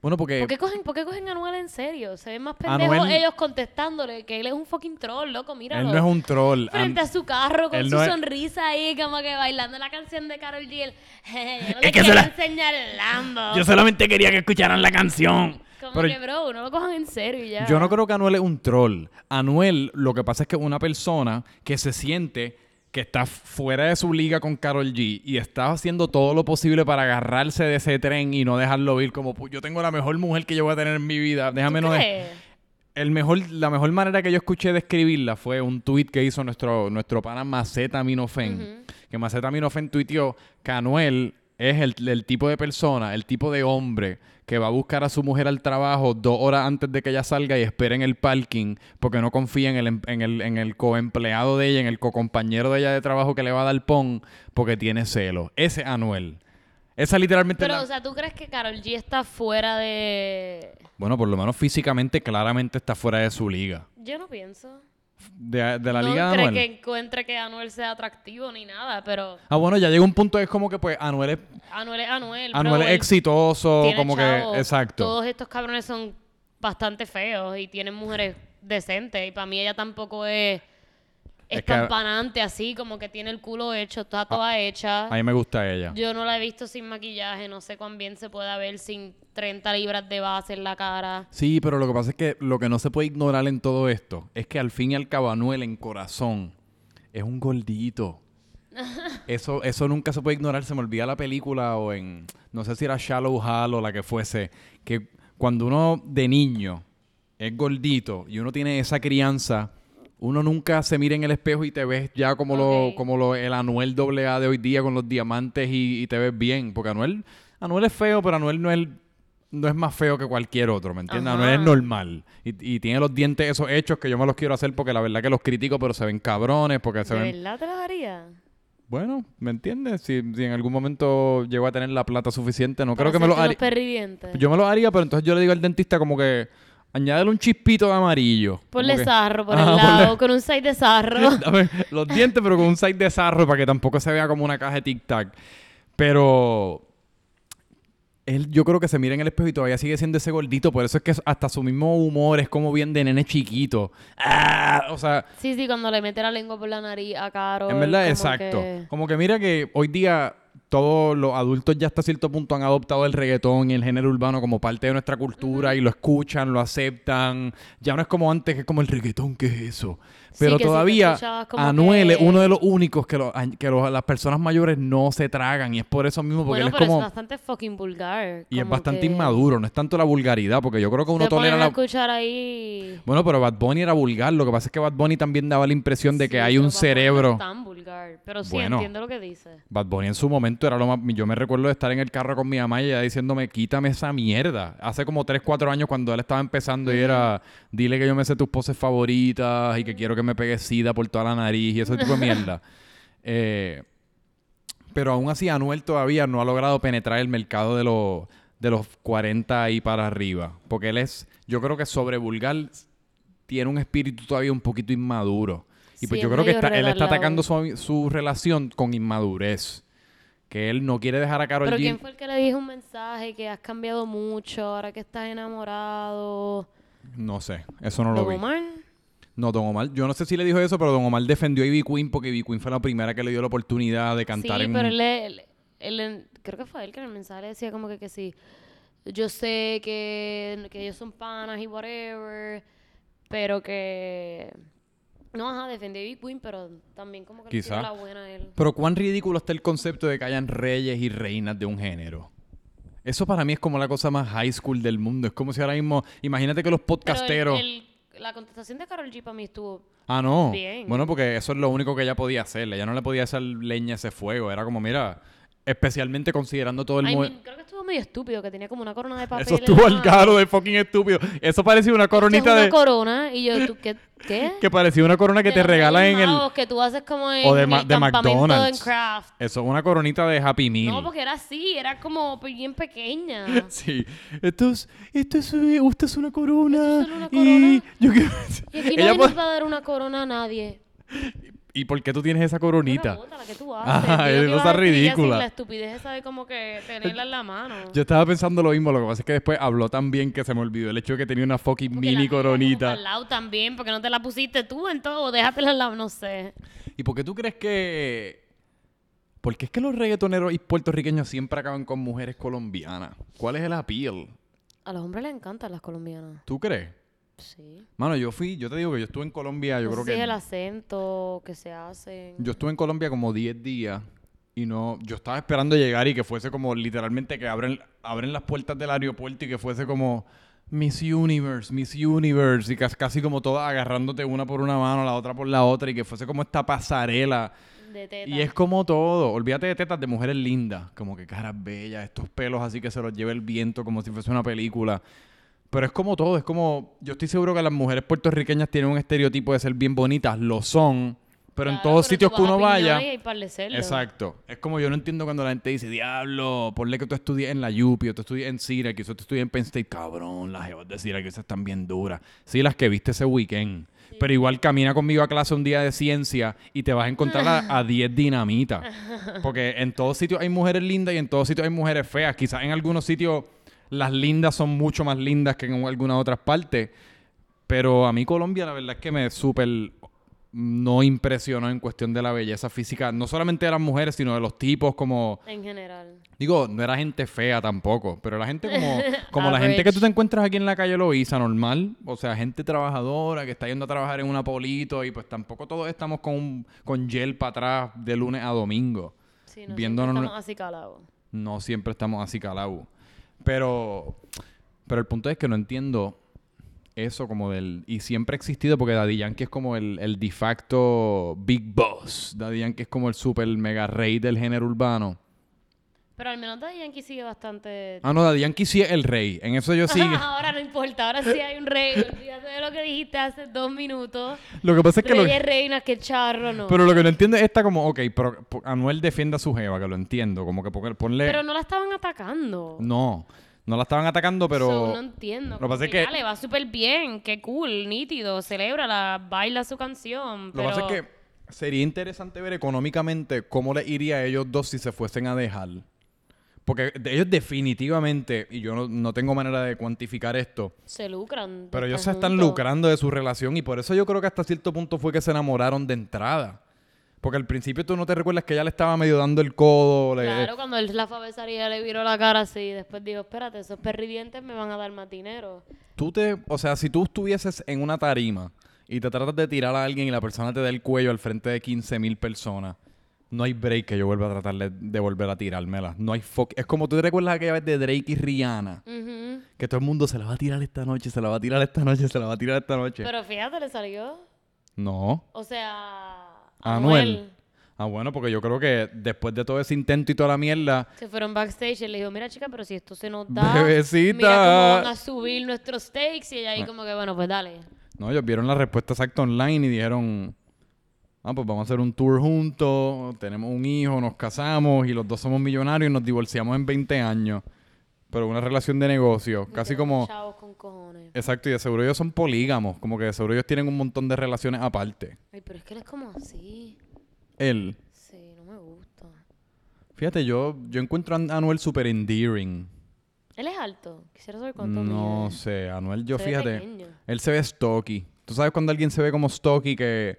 bueno, porque... ¿Por qué cogen, por qué cogen a Anuel en serio? Se ven más pendejos Anuel- ellos contestándole que él es un fucking troll, loco, míralo. Él no es un troll. Frente a su carro con él su no es- sonrisa ahí, como que bailando la canción de Carol G. Él, yo no Es le que se quiero la- enseñar el Lambo. Yo solamente quería que escucharan la canción. Como Pero que, bro, no lo cojan en serio ya. yo no creo que Anuel es un troll. Anuel lo que pasa es que es una persona que se siente que está fuera de su liga con Carol G y está haciendo todo lo posible para agarrarse de ese tren y no dejarlo ir como "Pu- yo tengo la mejor mujer que yo voy a tener en mi vida. Déjame ¿Tú no el mejor, la mejor manera que yo escuché de escribirla fue un tweet que hizo nuestro, nuestro pana Maceta Minofen. Que Maceta Minofen tuiteó que Anuel es el, el tipo de persona, el tipo de hombre que va a buscar a su mujer al trabajo dos horas antes de que ella salga y espera en el parking porque no confía en el, em- en el, en el coempleado de ella, en el co-compañero de ella de trabajo que le va a dar pon porque tiene celo. Ese es Anuel. Esa literalmente Pero, la- o sea, ¿tú crees que Carol G está fuera de...? Bueno, por lo menos físicamente claramente está fuera de su liga. Yo no pienso. De, de la no liga de Anuel. que encuentre que Anuel sea atractivo ni nada, pero Ah, bueno, ya llega un punto, es como que pues Anuel es, Anuel es Anuel. Anuel es exitoso, tiene como que, exacto. Todos estos cabrones son bastante feos y tienen mujeres decentes y para mí ella tampoco es Es que- así, como que tiene el culo hecho, está toda hecha. A mí me gusta ella. Yo no la he visto sin maquillaje, no sé cuán bien se puede ver sin 30 libras de base en la cara. Sí, pero lo que pasa es que lo que no se puede ignorar en todo esto es que al fin y al cabo Anuel en corazón es un gordito. Eso, eso nunca se puede ignorar. Se me olvida la película o en, no sé si era Shallow Hal o la que fuese, que cuando uno de niño es gordito y uno tiene esa crianza, uno nunca se mira en el espejo y te ves ya como lo, como lo, el Anuel AA de hoy día con los diamantes y, y te ves bien. Porque Anuel, Anuel es feo, pero Anuel no es, no es más feo que cualquier otro, ¿me entiendes? Anuel es normal. Y, y tiene los dientes esos hechos que yo me los quiero hacer porque la verdad que los critico, pero se ven cabrones, porque se ¿De ven... verdad te las haría? Bueno, ¿me entiendes? Si, si en algún momento llego a tener la plata suficiente, no creo que me lo haría. los. Yo me lo haría, pero entonces yo le digo al dentista como que añádele un chispito de amarillo. Ponle que- sarro por Ajá, el lado, ponle- con un side de sarro. Dame los dientes, pero con un side de sarro para que tampoco se vea como una caja de tic tac. Pero él yo creo que se mira en el espejo y todavía sigue siendo ese gordito. Por eso es que hasta su mismo humor es como bien de nene chiquito. ¡Ah! O sea, Sí, sí, cuando le mete la lengua por la nariz a Caro. en verdad, exacto. Como que mira que hoy día todos los adultos ya hasta cierto punto han adoptado el reggaetón y el género urbano como parte de nuestra cultura y lo escuchan, lo aceptan. Ya no es como antes, que es como el reggaetón, ¿qué es eso? Pero todavía Anuel es uno de los únicos que, lo- que los- las personas mayores no se tragan y es por eso mismo, porque Bueno, él es pero como... es bastante fucking vulgar. Y es bastante que inmaduro, no es tanto la vulgaridad, porque yo creo que uno tolera ponen a la... escuchar ahí... Bueno, pero Bad Bunny era vulgar, lo que pasa es que Bad Bunny también daba la impresión de que Sí, hay un no cerebro... es tan vulgar. Pero sí, Bueno. entiendo lo que dice. Bad Bunny en su momento era lo más... Yo me recuerdo de estar en el carro con mi mamá y ella diciéndome, quítame esa mierda. Hace como 3, 4 años cuando él estaba empezando y era, dile que yo me sé tus poses favoritas y que quiero que me pegue sida por toda la nariz y ese tipo de mierda. Eh, pero aún así Anuel todavía no ha logrado penetrar el mercado de los, de los 40 y para arriba. Porque él es, yo creo que sobre vulgar tiene un espíritu todavía un poquito inmaduro. Y pues Sí, yo creo que está- él está atacando su, su relación con inmadurez. Que él no quiere dejar a Carol Pero G. ¿quién fue el que le dijo un mensaje que has cambiado mucho ahora que estás enamorado? No sé, eso no lo ¿Don vi. Omar? No, Don Omar, yo no sé si le dijo eso, pero Don Omar defendió a Ivy Queen porque Ivy Queen fue la primera que le dio la oportunidad de cantar sí, en pero él, él- él creo que fue él que en el mensaje le decía como que, que sí, yo sé que, que ellos son panas y whatever, pero que... No, ajá, defendió a Big Queen, pero también como que le Quizá. la buena a él. Pero cuán ridículo está el concepto de que hayan reyes y reinas de un género. Eso para mí es como la cosa más high school del mundo. Es como si ahora mismo, imagínate que los Pero el- podcasteros... el- la contestación de Carol G para mí estuvo... Ah, no. Bien. Bueno, porque eso es lo único que ella podía hacer. Ella no le podía hacer leña a ese fuego. Era como, mira, especialmente considerando todo el I mundo... mean, creo que estuvo medio estúpido, que tenía como una corona de papel. Eso estuvo al caro de fucking estúpido. Eso parecía una Esto es coronita una de... corona, y yo, ¿tú qué? ¿Qué? Que parecía una corona que De te regalan en el... Que tú haces como en O de el de McDonald's. en Kraft. Eso es una coronita de Happy Meal. No, porque era así, era como bien pequeña. Sí. Esto es, esto es, usted es una corona. Esto es una Y corona. yo. Y aquí Ella nadie puede- nos va a dar una corona a nadie. ¿Y por qué tú tienes esa Una coronita? bota, la que tú haces. Yo es cosa ridícula. La estupidez esa de como que tenerla en la mano. Yo estaba pensando lo mismo, lo que pasa es que después habló tan bien que se me olvidó el hecho de que tenía una fucking Porque la mini como coronita. Al lado también, porque no te la pusiste tú en todo. Déjatela al lado, no sé. ¿Y por qué tú crees que.? ¿Por qué es que los reggaetoneros y puertorriqueños siempre acaban con mujeres colombianas? ¿Cuál es el appeal? A los hombres les encantan las colombianas. ¿Tú crees? Sí. Mano, yo fui, yo te digo que yo estuve en Colombia, yo no creo sé si es el que. acento que se hacen. Yo estuve en Colombia como 10 días y no. Yo estaba esperando llegar y que fuese como literalmente que abren, abren las puertas del aeropuerto y que fuese como. Miss Universe, Miss Universe, y cas- casi como todas agarrándote una por una mano, la otra por la otra, y que fuese como esta pasarela. De teta. Y es como todo. Olvídate de tetas de mujeres lindas. Como que caras bellas, estos pelos así que se los lleva el viento como si fuese una película. Pero es como todo. Es como. Yo estoy seguro que las mujeres puertorriqueñas tienen un estereotipo de ser bien bonitas. Lo son. Pero en todos pero sitios que uno vaya. Y. Exacto. Es como yo no entiendo cuando la gente dice, diablo, ponle que tú estudies en la UPI o tú estudies en Syracuse o tú estudies en Penn State. Cabrón, las jevas de Syracuse están bien duras. Sí, las que viste ese weekend. Pero igual camina conmigo a clase un día de ciencia y te vas a encontrar a, a 10 dinamitas. Porque en todos sitios hay mujeres lindas y en todos sitios hay mujeres feas. Quizás en algunos sitios las lindas son mucho más lindas que en algunas otras partes. Pero a mí Colombia la verdad es que me súper no impresionó en cuestión de la belleza física. No solamente de las mujeres, sino de los tipos como... En general. Digo, no era gente fea tampoco, pero era gente como, como la gente que tú te encuentras aquí en la calle Loíza, normal. O sea, gente trabajadora que está yendo a trabajar en una polito y pues tampoco todos estamos con, un- con gel para atrás de lunes a domingo. Sí, no Viéndonos- siempre estamos así calados. No siempre estamos así calados. Pero, pero el punto es que no entiendo eso como del... Y siempre ha existido porque Daddy Yankee es como el, el de facto Big Boss. Daddy Yankee es como el super mega rey del género urbano. Pero al menos Daddy Yankee sigue bastante... Ah, no, Daddy Yankee sí es el rey. En eso yo sí... ahora no importa, ahora sí hay un rey. Olvídate de lo que dijiste hace dos minutos. Lo que pasa es que... Lo, Reyes, reinas, que charro, no. pero lo que no entiendo es esta como... Ok, pero Anuel defiende a su jeva, que lo entiendo. Como que ponle... Pero no la estaban atacando. No, no la estaban atacando, pero... So, no entiendo. Lo que pasa es que- le va súper bien, qué cool, nítido, celebra baila su canción. Lo que pasa es que sería interesante ver económicamente cómo le iría a ellos dos si se fuesen a dejar. Porque ellos definitivamente, y yo no, no tengo manera de cuantificar esto, Se lucran. pero ellos se están lucrando de su relación y por eso yo creo que hasta cierto punto fue que se enamoraron de entrada. Porque al principio tú no te recuerdas que ella le estaba medio dando el codo. le- Claro, cuando él la fue a besar y ella le viró la cara así, y después dijo, espérate, esos perridientes me van a dar más dinero. Tú te, o sea, si tú estuvieses en una tarima y te tratas de tirar a alguien y la persona te da el cuello al frente de 15 mil personas, no hay break que yo vuelva a tratar de, volver a tirármela. No hay fuck. Es como tú te recuerdas aquella vez de Drake y Rihanna, que todo el mundo se la va a tirar esta noche, se la va a tirar esta noche, se la va a tirar esta noche. Pero fíjate, le salió. no. O sea, Anuel. Ah, bueno, porque yo creo que después de todo ese intento y toda la mierda, Se fueron backstage y le dijo, mira chica, pero si esto se nos da, Bebecita. mira cómo van a subir nuestros stakes. Y ella ahí como que, bueno, pues dale. no, ellos vieron la respuesta exacta online y dijeron, ah, pues vamos a hacer un tour juntos, tenemos un hijo, nos casamos y los dos somos millonarios y nos divorciamos en 20 años. Pero una relación de negocio, casi como... Chavos con cojones. Exacto, y de seguro ellos son polígamos, como que de seguro ellos tienen un montón de relaciones aparte. Ay, pero es que él es como así. Él, Sí, no me gusta. fíjate, yo, yo encuentro a Anuel super endearing. Él es alto. Quisiera saber cuánto No mide. sé, Anuel, yo Se fíjate, él se ve stocky. Tú sabes cuando alguien se ve como stocky que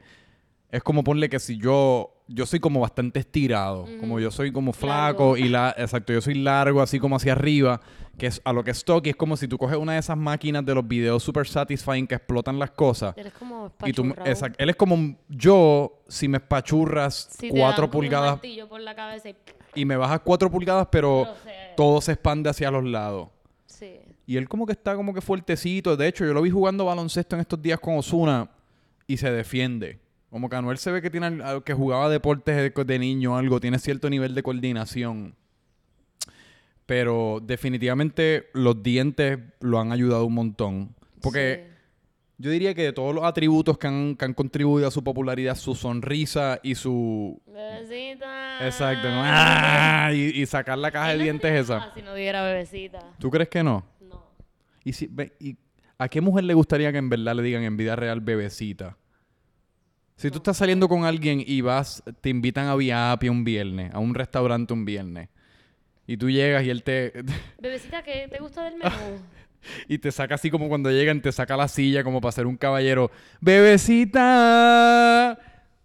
es como ponle que si yo yo soy como bastante estirado, como yo soy como flaco Largo. y la exacto, yo soy largo así como hacia arriba, que es a lo que es es como si tú coges una de esas máquinas de los videos super satisfying que explotan las cosas. Él es como Y tú, exact- él es como yo si me espachurras te cuatro dan como un pulgadas martillo por la cabeza y... y me bajas cuatro pulgadas, pero todo se expande hacia los lados. Sí. Y él como que está como que fuertecito. De hecho, yo lo vi jugando baloncesto en estos días con Osuna y se defiende. Como que Anuel se ve que tiene que jugaba deportes de, niño o algo, tiene cierto nivel de coordinación. Pero definitivamente los dientes lo han ayudado un montón. Porque yo diría que de todos los atributos que han, que han contribuido a su popularidad, su sonrisa y su... Bebecita. Exacto. ¡ah! y, y sacar la caja de Él dientes esa. Si no diera bebecita. ¿Tú crees que no? No. ¿Y, si, ve- y a qué mujer le gustaría que en verdad le digan en vida real bebecita? Si tú estás saliendo con alguien y vas, te invitan a Viapi un viernes, a un restaurante un viernes, y tú llegas y él te, Bebecita, ¿qué te gusta del menú? y te saca así como cuando llegan, te saca la silla como para ser un caballero, bebecita.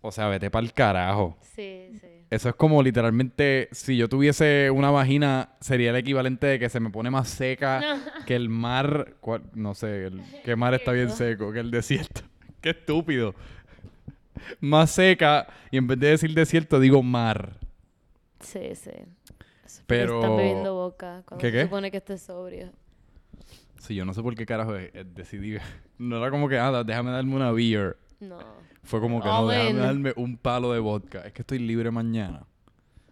O sea, vete para el carajo. sí, sí. Eso es como literalmente, si yo tuviese una vagina, sería el equivalente de que se me pone más seca que el mar. No sé, el, ¿qué mar está bien seco? Que el desierto. Qué estúpido. Más seca, y en vez de decir desierto, digo mar. Sí, sí. Es Pero- Estás bebiendo boca cuando ¿Qué, se qué? supone que estés sobrio. Sí, yo no sé por qué carajo eh, eh, decidí. No era como que, ah, déjame darme una beer. No. Fue como que, no, All déjame darme un palo de vodka. Es que estoy libre mañana.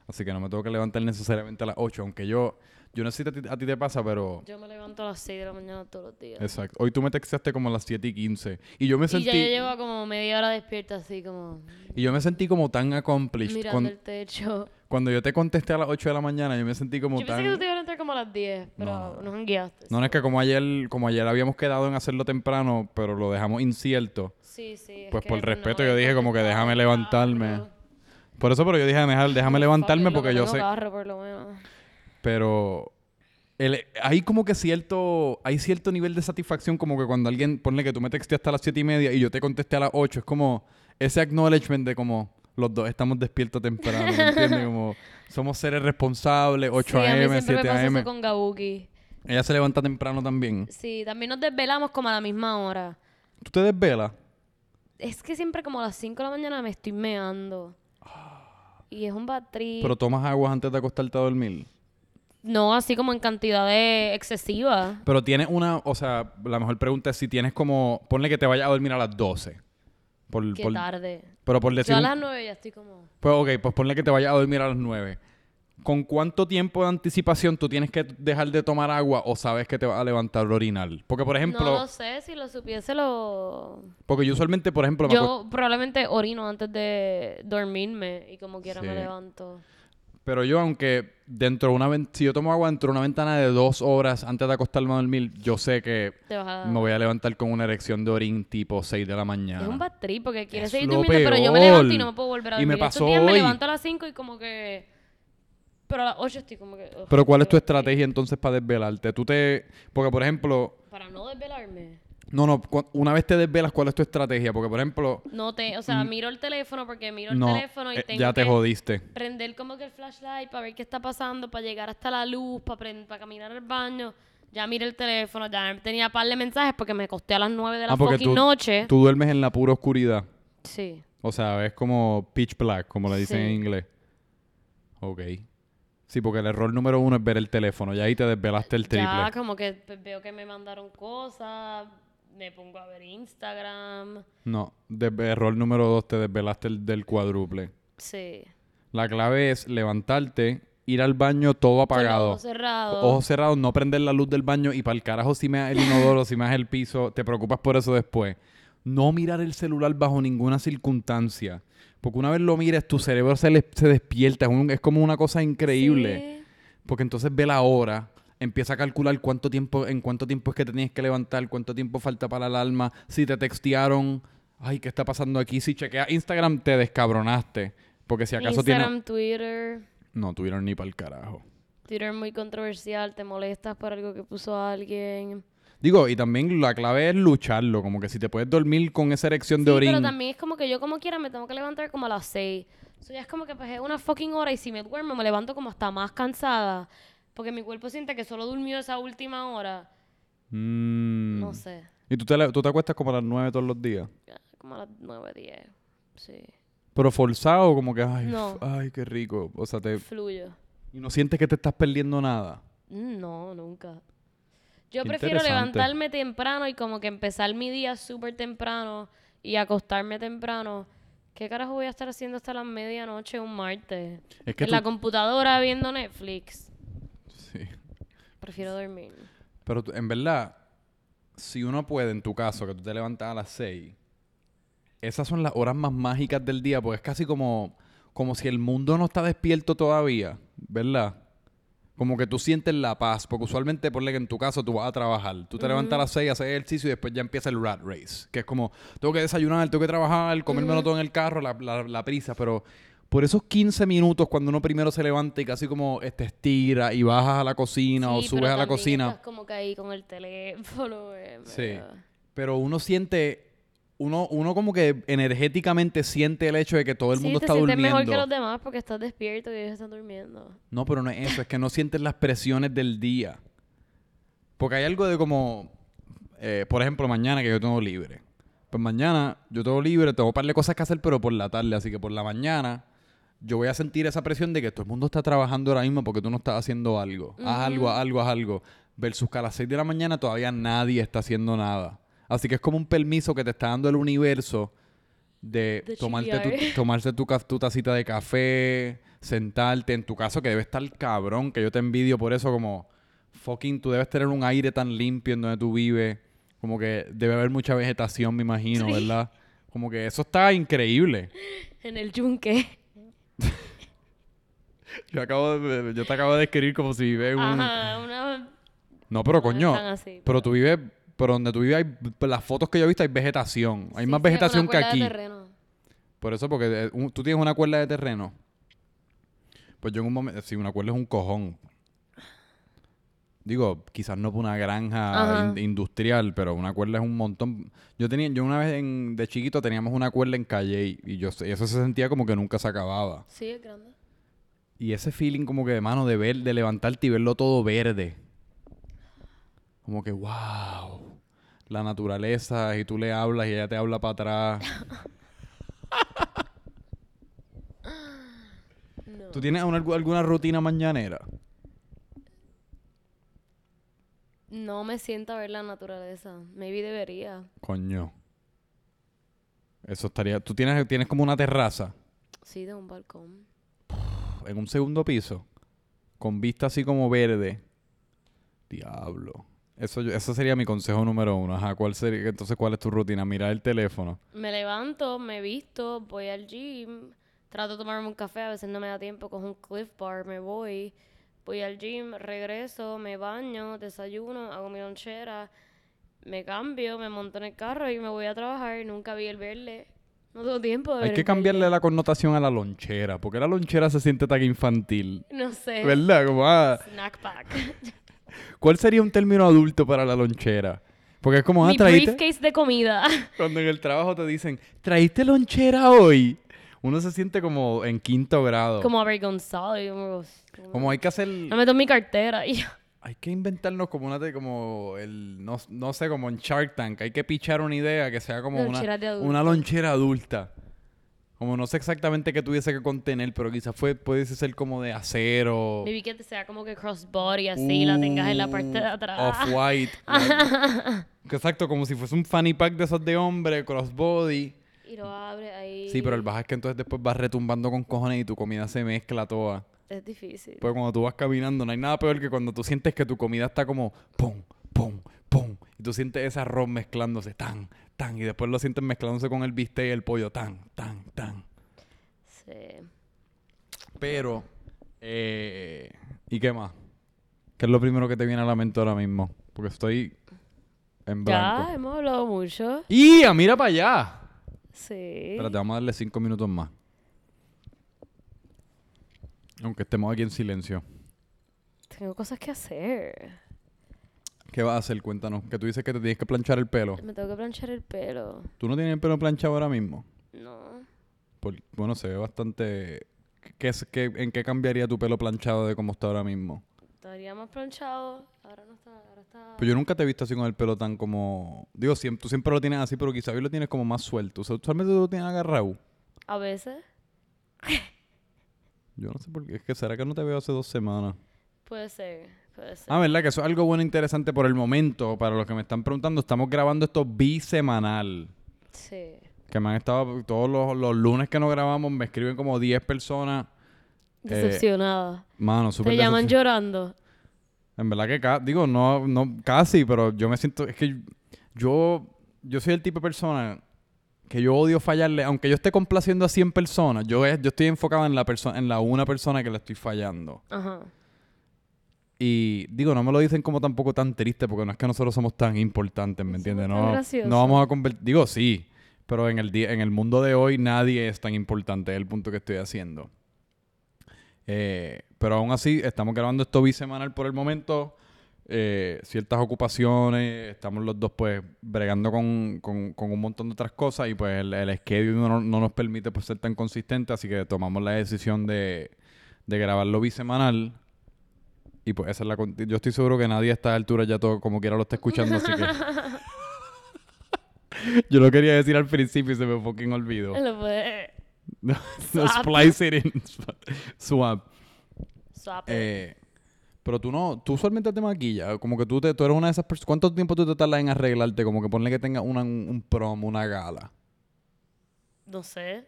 Así que no me tengo que levantar necesariamente a las 8, aunque yo, yo no sé si a ti, a ti te pasa, pero... Yo me levanto a las 6 de la mañana todos los días. Exacto. Hoy tú me texteaste como a las 7 y 15. Y yo me Y sentí... ya yo llevo como media hora despierta así como Y yo me sentí como tan accomplished. mirando Cuan- el techo. Cuando yo te contesté a las 8 de la mañana, yo me sentí como Yo tan... pensé que tú te ibas a entrar como a las 10, pero No. nos guiaste. No, no es que como ayer, como ayer habíamos quedado en hacerlo temprano, pero lo dejamos incierto. Sí, sí. es Pues por respeto yo dije como que déjame levantarme. Por eso, pero yo dije, déjame, déjame levantarme porque que yo sé... carro, por lo menos. Pero el- hay como que cierto, hay cierto nivel de satisfacción como que cuando alguien, ponle que tú me texteaste a las siete y media y yo te contesté a las 8, es como ese acknowledgement de como los dos estamos despiertos temprano, ¿me entiendes? Como somos seres responsables, 8 sí, a.m., siempre 7 me pasa a.m. con Gabuki. Ella se levanta temprano también. Sí, también nos desvelamos como a la misma hora. ¿Tú te desvelas? Es que siempre como a las 5 de la mañana me estoy meando. Y es un bad trip. Pero tomas aguas antes de acostarte a dormir. No, así como en cantidades excesivas. Pero tienes una, o sea, la mejor pregunta es si tienes como, ponle que te vayas a dormir a las 12. Por, Qué por- tarde. pero por decir Yo a las 9 ya estoy como... Pues ok, pues ponle que te vayas a dormir a las 9. ¿Con cuánto tiempo de anticipación tú tienes que dejar de tomar agua o sabes que te vas a levantar a orinar? Porque, por ejemplo, no lo sé, si lo supiese lo... porque yo usualmente, por ejemplo, me Yo probablemente orino antes de dormirme y como quiera me levanto. Pero yo, aunque dentro de una si yo tomo agua dentro de una ventana de dos horas antes de acostarme a dormir, yo sé que a... me voy a levantar con una erección de orín tipo 6 de la mañana. Es un bad trip porque quieres Es seguir durmiendo, pero yo me peor. levanto y no me puedo volver a Y me dormir. Pasó días me hoy. levanto a las 5 y como que... Pero a las 8 estoy como que... Pero ¿cuál es tu estrategia entonces para desvelarte? Tú te... Porque, por ejemplo... Para no desvelarme. No, no, una vez te desvelas, ¿cuál es tu estrategia? Porque, por ejemplo... No te... O sea, miro el teléfono porque miro el. No, teléfono y eh, tengo ya te que jodiste. prender como que el flashlight para ver qué está pasando, para llegar hasta la luz, para, prend- para caminar al baño. Ya miré el teléfono, ya tenía par de mensajes porque me acosté a las 9 de la Ah, porque fucking tú- noche. Tú duermes en la pura oscuridad. Sí. O sea, es como pitch black, como le dicen Sí. en inglés. Ok. Sí, porque el error número uno es ver el teléfono. Y ahí te desvelaste el triple. Ya como que pues, veo que me mandaron cosas, me pongo a ver Instagram. No, de- error número dos, te desvelaste el del cuádruple. Sí. La clave es levantarte, ir al baño todo apagado. ojos cerrados. Ojos cerrados, no prender la luz del baño y para el carajo si me das el inodoro, si me das el piso, te preocupas por eso después. No mirar el celular bajo ninguna circunstancia. Porque una vez lo mires, tu cerebro se, le- se despierta. Es, un- es como una cosa increíble. Sí. Porque entonces ve la hora, empieza a calcular cuánto tiempo, en cuánto tiempo es que te tienes que levantar, cuánto tiempo falta para la alarma, si te textearon, ay, ¿qué está pasando aquí? Si chequeas Instagram, te descabronaste. Porque si acaso Instagram, tienes... Twitter. No tuvieron ni para el carajo. Twitter muy controversial, te molestas por algo que puso alguien. Digo, y también la clave es lucharlo, como que si te puedes dormir con esa erección Sí, de orín. pero también es como que yo como quiera me tengo que levantar como a las 6. Eso ya es como que pues es una fucking hora y si me duermo me levanto como hasta más cansada. Porque mi cuerpo siente que solo durmió esa última hora. Mm. No sé. Y tú te, tú te acuestas como a las 9 todos los días. Como a las 9, 10. Sí. Pero forzado, como que, ay, No. ay, qué rico. O sea, te, Fluyo. y no sientes que te estás perdiendo nada. Mm, No, nunca. Yo Qué prefiero levantarme temprano y como que empezar mi día súper temprano y acostarme temprano. ¿Qué carajo voy a estar haciendo hasta las medianoche un martes? Es que en tú- la computadora viendo Netflix. Sí. Prefiero dormir. Pero tú- en verdad, si uno puede, en tu caso, que tú te levantas a las 6, esas son las horas más mágicas del día, porque es casi como, como si el mundo no está despierto todavía, ¿verdad? Como que tú sientes la paz, porque usualmente, ponle que en tu caso tú vas a trabajar, tú te levantas a las 6, haces ejercicio y después ya empieza el rat race, que es como, tengo que desayunar, tengo que trabajar, comérmelo todo en el carro, la, la- la prisa, pero por esos 15 minutos cuando uno primero se levanta y casi como eh, te estira y bajas a la cocina o subes pero a la cocina. Estás como que ahí con el teléfono. eh, Sí. Pero uno siente, uno, uno como que energéticamente siente el hecho de que todo el Sí, mundo te está durmiendo. mejor que los demás porque estás despierto y ellos están durmiendo. No, pero no es eso, es que no sientes las presiones del día. Porque hay algo de como, eh, por ejemplo, mañana que yo tengo libre. Pues mañana yo tengo libre, tengo un par de cosas que hacer, pero por la tarde. Así que por la mañana yo voy a sentir esa presión de que todo el mundo está trabajando ahora mismo porque tú no estás haciendo algo. Haz algo, haz algo, haz algo. Versus que a las 6 de la mañana todavía nadie está haciendo nada. Así que es como un permiso que te está dando el universo de, tomarte tu, chillar. tomarse tu, tacita de café, sentarte. En tu caso, que debe estar cabrón, que yo te envidio por eso, como fucking, tú debes tener un aire tan limpio en donde tú vives. Como que debe haber mucha vegetación, me imagino, Sí. ¿verdad? Como que eso está increíble. En el yunque. Yo, acabo de- yo te acabo de describir como si vives en un... Ajá, una... No, pero no coño, así, pero tú vives... Pero donde tú vives, hay, las fotos que yo he visto hay vegetación. Hay Sí, más vegetación que de aquí. terreno. Por eso, porque eh, un- tú tienes una cuerda de terreno. Pues yo en un momento, sí, una cuerda es un cojón. Digo, quizás no por una granja in- industrial, pero una cuerda es un montón. Yo tenía, yo una vez en- de chiquito teníamos una cuerda en calle y, y yo y eso se sentía como que nunca se acababa. Sí, es grande. Y ese feeling como que de mano de ver, de levantarte y verlo todo verde. Como que, wow. La naturaleza, y tú le hablas y ella te habla para atrás. No. ¿Tú tienes una- alguna rutina mañanera? No me siento a ver la naturaleza. Maybe debería. Coño. Eso estaría. Tú tienes, tienes como una terraza Sí, de un balcón. en un segundo piso. Con vista así como verde. Diablo. Eso, eso sería mi consejo número uno. Ajá, ¿cuál sería? Entonces, ¿cuál es tu rutina? Mirar el teléfono. Me levanto, me visto, voy al gym, trato de tomarme un café, a veces no me da tiempo, cojo un Cliff Bar, me voy, voy al gym, regreso, me baño, desayuno, hago mi lonchera, me cambio, me monto en el carro y me voy a trabajar. Nunca vi el verde. No tengo tiempo de ver Hay que el cambiarle la connotación a la lonchera, porque la lonchera se siente tan infantil. No sé. ¿Verdad? Como, ah, Snack pack. ¿Cuál sería un término adulto para la lonchera? Porque es como, ah, Mi traíste... briefcase de comida. Cuando en el trabajo te dicen, ¿traíste lonchera hoy? Uno se siente como en quinto grado. como avergonzado. y como, Como hay que hacer... No meto en mi cartera. Y Hay que inventarnos como una... de- como el... No, no sé, como en Shark Tank. Hay que pichar una idea que sea como una, lonchera adulta. Como no sé exactamente qué tuviese que contener, pero quizás fue, pudiese ser como de acero. maybe que te sea como que crossbody así, la tengas en la parte de atrás. Off-white. Exacto, como si fuese un fanny pack de esos de hombre, crossbody. Y lo abre ahí. Sí, pero el baja es que entonces después vas retumbando con cojones y tu comida se mezcla toda. Es difícil. Pues cuando tú vas caminando, no hay nada peor que cuando tú sientes que tu comida está como pum, pum, pum. Y tú sientes ese arroz mezclándose tan, tan. Y después lo sientes mezclándose con el bistec y el pollo tan, tan, tan. Sí. Pero, eh, ¿y qué más? ¿Qué es lo primero que te viene a la mente ahora mismo? Porque estoy en blanco. Ya, hemos hablado mucho. ¡Y! ¡Mira para allá! Sí. Espérate, vamos a darle cinco minutos más. Aunque estemos aquí en silencio. Tengo cosas que hacer. ¿Qué vas a hacer? Cuéntanos. Que tú dices que te tienes que planchar el pelo. Me tengo que planchar el pelo. ¿Tú no tienes el pelo planchado ahora mismo? No. Por- bueno, se ve bastante... ¿Qué es, qué, ¿En qué cambiaría tu pelo planchado de cómo está ahora mismo? Estaría más planchado. Ahora no está. Ahora está. Pues yo nunca te he visto así con el pelo tan como... Digo, tú siempre lo tienes así, pero quizás hoy lo tienes como más suelto. O sea, usualmente tú lo tienes agarrado. A veces. Yo no sé por qué. Es que será que no te veo hace dos semanas. Puede ser. Puede ser. Ah, ¿verdad? Que eso es algo bueno e interesante por el momento. Para los que me están preguntando, estamos grabando esto bisemanal. Sí. Que me han estado... Todos los, los lunes que nos grabamos me escriben como 10 personas. Decepcionada. Mano, súper Te llaman llorando. En verdad que ca- digo, no, no, casi, pero yo me siento, es que yo, yo soy el tipo de persona que yo odio fallarle, aunque yo esté complaciendo a 100 personas, yo, es- yo estoy enfocado en la persona, en la una persona que le estoy fallando. Ajá. Y digo, no me lo dicen como tampoco tan triste, porque no es que nosotros somos tan importantes, ¿me entiendes? No, no vamos a convertir, digo, sí, pero en el, día, en el mundo de hoy nadie es tan importante, es el punto que estoy haciendo. Eh, pero aún así, estamos grabando esto bisemanal por el momento. eh, ciertas ocupaciones, estamos los dos pues bregando con, con- con un montón de otras cosas y pues el, el schedule no, no nos permite pues ser tan consistente, así que tomamos la decisión de, de grabarlo bisemanal. Y pues esa es la... Yo estoy seguro que nadie a esta altura ya todo como quiera lo está escuchando, así que... Yo lo quería decir al principio y se me fucking olvidó. Lo puede. No, splice it in. Swap. It. Eh, pero tú no, tú usualmente te maquillas, como que tú, te, tú eres una de esas personas. ¿Cuánto tiempo tú te tardas en arreglarte? Como que ponle que tenga una, un prom, una gala. No sé.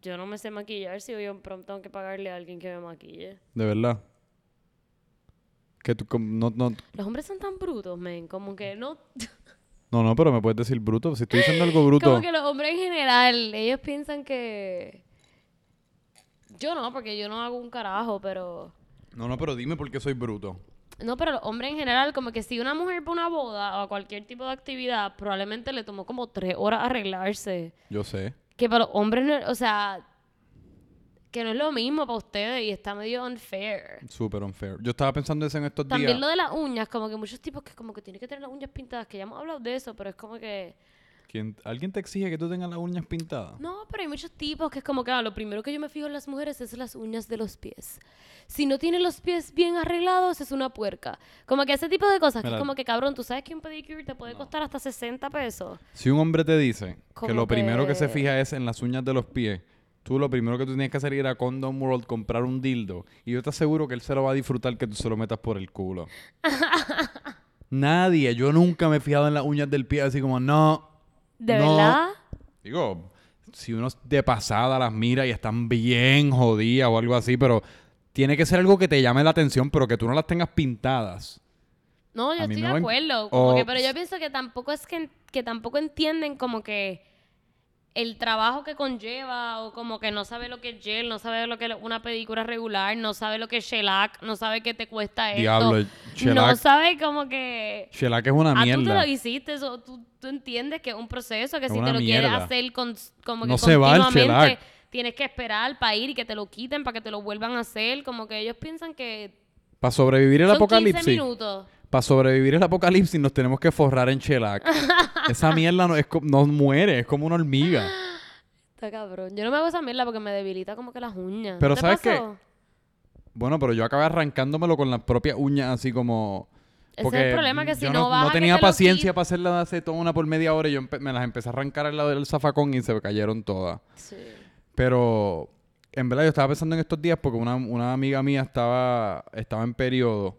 Yo no me sé maquillar si yo pronto tengo que pagarle a alguien que me maquille. De verdad. Que tú, no, no, Los hombres son tan brutos, men. Como que no. no, no, pero me puedes decir bruto. Si estoy diciendo algo bruto. Como que los hombres en general, ellos piensan que. Yo no, porque yo no hago un carajo, pero. No, no, pero dime por qué soy bruto. No, pero los hombres en general, como que si una mujer va a una boda o a cualquier tipo de actividad, probablemente le tomó como tres horas arreglarse. Yo sé. Que para los hombres, no- o sea, que no es lo mismo para ustedes y está medio unfair. Súper unfair. Yo estaba pensando eso en estos También días. lo de las uñas, como que muchos tipos que como que tienen que tener las uñas pintadas, que ya hemos hablado de eso, pero es como que... ¿Quién- ¿Alguien te exige que tú tengas las uñas pintadas? No, pero hay muchos tipos que es como que ah, lo primero que yo me fijo en las mujeres es las uñas de los pies. Si no tiene los pies bien arreglados, es una puerca. Como que ese tipo de cosas, que Mira. es como que cabrón, tú sabes que un pedicure te puede costar hasta 60 pesos. Si un hombre te dice que lo primero que se fija es en las uñas de los pies, tú lo primero que tú tienes que hacer es ir a Condom World, comprar un dildo. Y yo te aseguro que él se lo va a disfrutar que tú se lo metas por el culo. Nadie, yo nunca me he fijado en las uñas del pie así como, no. ¿De no. verdad? Digo, si uno de pasada las mira y están bien jodidas o algo así, pero tiene que ser algo que te llame la atención, pero que tú no las tengas pintadas. No, yo estoy de en- acuerdo. Como o- que, pero yo pienso que tampoco es que, que tampoco entienden como que el trabajo que conlleva o como que no sabe lo que es gel, no sabe lo que es una pedicura regular, no sabe lo que es shellac, no sabe qué te cuesta esto. Diablo, el No shellac- sabe como que... Shellac es una Ah, tú te mierda. lo hiciste, eso, tú, tú entiendes que es un proceso, que Es si te lo quieres mierda. hacer con, como que No se va el shellac. tienes que esperar para ir y que te lo quiten, para que te lo vuelvan a hacer, como que ellos piensan que Para sobrevivir el son 15 apocalipsis. minutos. Para sobrevivir el apocalipsis nos tenemos que forrar en shellac. Esa mierda no, es nos muere, es como una hormiga. Está cabrón. Yo no me hago esa mierda porque me debilita como que las uñas. Pero ¿No te ¿sabes qué? Bueno, pero yo acabé arrancándomelo con las propias uñas así como... Ese es Porque el problema, que si yo no vas a no que tenía te paciencia para hacerla de acetona por media hora y yo me las empecé a arrancar al lado del zafacón y se cayeron todas. Sí. Pero en verdad yo estaba pensando en estos días porque una, una amiga mía estaba, estaba en periodo.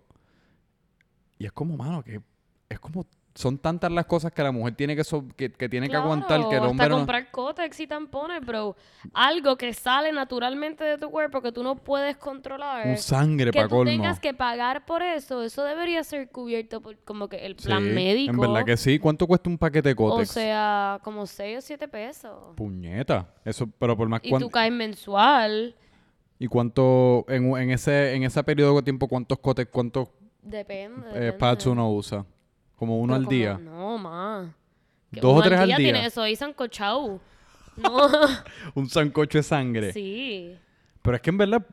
Y es como, mano, que es como, son tantas las cosas que la mujer tiene que, so- que, que tiene que aguantar que el Claro, hombre hasta no... comprar cótex y tampones, bro. Algo que sale naturalmente de tu cuerpo que tú no puedes controlar. Un sangre que para tú colmo. tengas que pagar por eso, eso debería ser cubierto por como que el plan Sí, médico. En verdad que sí. ¿Cuánto cuesta un paquete de O Cotex? sea, como 6 o 7 pesos. Puñeta. Eso, pero por más Y tú caes mensual. ¿Y cuánto, en, en ese en ese periodo de tiempo, cuántos Cotex, cuántos Depende. eh, depende. uno usa? Como uno Pero al como- día. No, más. ¿Dos o tres al día? día? Tiene eso ahí sancochado. No. Un sancocho de sangre. sí. Pero es que en verdad,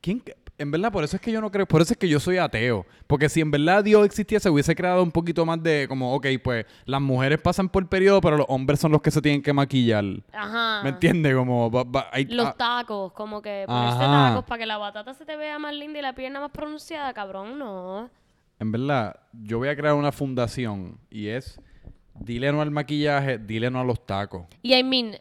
¿quién, en verdad, por eso es que yo no creo, por eso es que yo soy ateo. Porque si en verdad Dios existiese, hubiese creado un poquito más de como, ok, pues las mujeres pasan por periodo, pero los hombres son los que se tienen que maquillar. Ajá. ¿Me entiendes? Como, va- hay- Los ah, tacos, como que ponerse Ajá. tacos para que la batata se te vea más linda y la pierna más pronunciada, cabrón, no. En verdad, yo voy a crear una fundación y es, dile no al maquillaje, dile no a los tacos. Y I mean,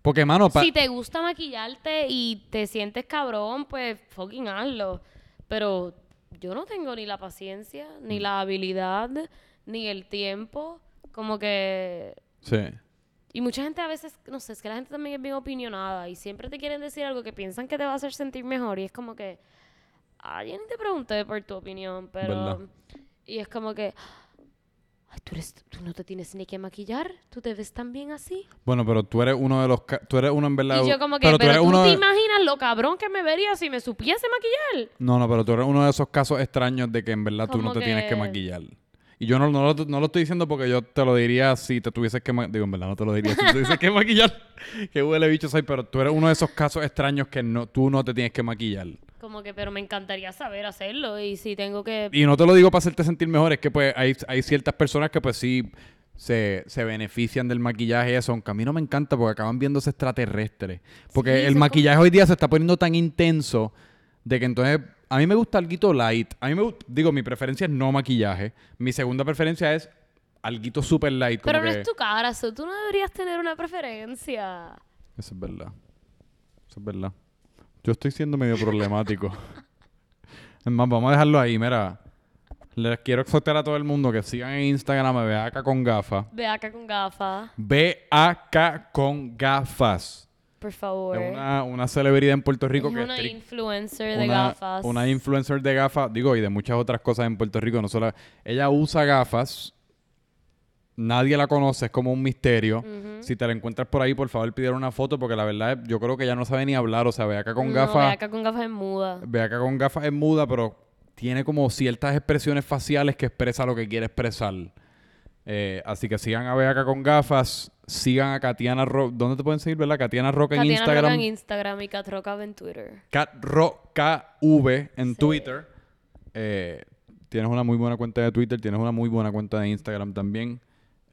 Porque, mano, pa- si te gusta maquillarte y te sientes cabrón, pues fucking hazlo. Pero yo no tengo ni la paciencia, ni la habilidad, ni el tiempo. Como que sí. Y mucha gente a veces, no sé, es que la gente también es bien opinionada y siempre te quieren decir algo que piensan que te va a hacer sentir mejor y es como que, ay, yo ni te pregunté por tu opinión, pero... ¿Verdad? Y es como que, ay, ¿tú, eres, tú no te tienes ni que maquillar, tú te ves tan bien así. Bueno, pero tú eres uno de los, ca- tú eres uno en verdad. y yo como que, pero pero, tú eres tú, uno te de- imaginas lo cabrón que me vería si me supiese maquillar. No, no, pero tú eres uno de esos casos extraños de que en verdad tú no te tienes que que- maquillar. Y yo no, no, lo, no lo estoy diciendo porque yo te lo diría si te tuvieses que maquillar. Digo, en verdad no te lo diría si te tuvieses que maquillar. Qué huele bicho soy, pero tú eres uno de esos casos extraños que no, tú no te tienes que maquillar. Como que, pero me encantaría saber hacerlo y si tengo que... Y no te lo digo para hacerte sentir mejor, es que pues hay, hay ciertas personas que pues sí se, se benefician del maquillaje y eso, aunque a mí no me encanta porque acaban viéndose extraterrestres. Porque Sí, el maquillaje hoy día se está poniendo tan intenso de que entonces a mí me gusta alguito light. A mí me gusta, digo, mi preferencia es no maquillaje. Mi segunda preferencia es alguito super light. Pero no que- es tu cara, so tú no deberías tener una preferencia. Eso es verdad. Eso es verdad. Yo estoy siendo medio problemático. es más, vamos a dejarlo ahí. Mira, les quiero exhortar a todo el mundo que sigan en Instagram a Beaca con gafas. Ve acá con gafas, B-A-K con gafas. Por favor. Es una, una celebridad en Puerto Rico es que una es influencer de una, gafas. una influencer de gafas, digo, y de muchas otras cosas en Puerto Rico. No solo, ella usa gafas. Nadie la conoce, es como un misterio. Si te la encuentras por ahí, por favor, pidieron una foto porque la verdad es- yo creo que ella no sabe ni hablar. O sea, Beaca con No, gafas. ve acá con gafas es muda. Beaca con gafas es muda, pero tiene como ciertas expresiones faciales que expresa lo que quiere expresar. Eh, así que sigan a Beaca con gafas, sigan a Katiana Rock. ¿Dónde te pueden seguir, verdad? Katiana Rock en Katiana Instagram. Roca en Instagram y Kat Roca en Twitter. Kat Ro- KV en Sí. Twitter. Eh, tienes una muy buena cuenta de Twitter, tienes una muy buena cuenta de Instagram también.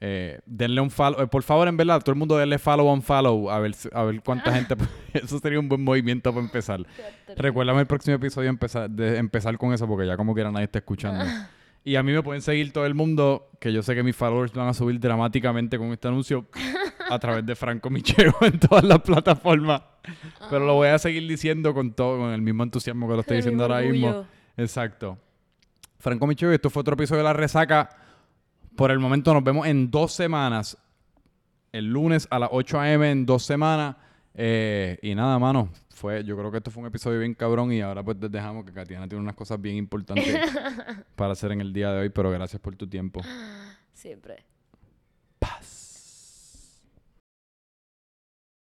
Eh, denle un follow. eh, por favor, en verdad, todo el mundo denle follow on follow. A ver, a ver cuánta gente. eso sería un buen movimiento para empezar. Recuérdame el próximo episodio empezar, de empezar con eso porque ya como quiera nadie está escuchando. Y a mí me pueden seguir todo el mundo, que yo sé que mis followers van a subir dramáticamente con este anuncio a través de Franco Micheo en todas las plataformas. Pero lo voy a seguir diciendo con todo, con el mismo entusiasmo que lo estoy diciendo ahora mismo. Exacto. Franco Micheo, esto fue otro episodio de La Resaca. Por el momento nos vemos en dos semanas. El lunes a las 8 a.m. en dos semanas. Eh, y nada, mano fue, yo creo que esto fue un episodio bien cabrón y ahora pues les dejamos que Katiana tiene unas cosas bien importantes para hacer en el día de hoy, pero gracias por tu tiempo. Siempre. Paz.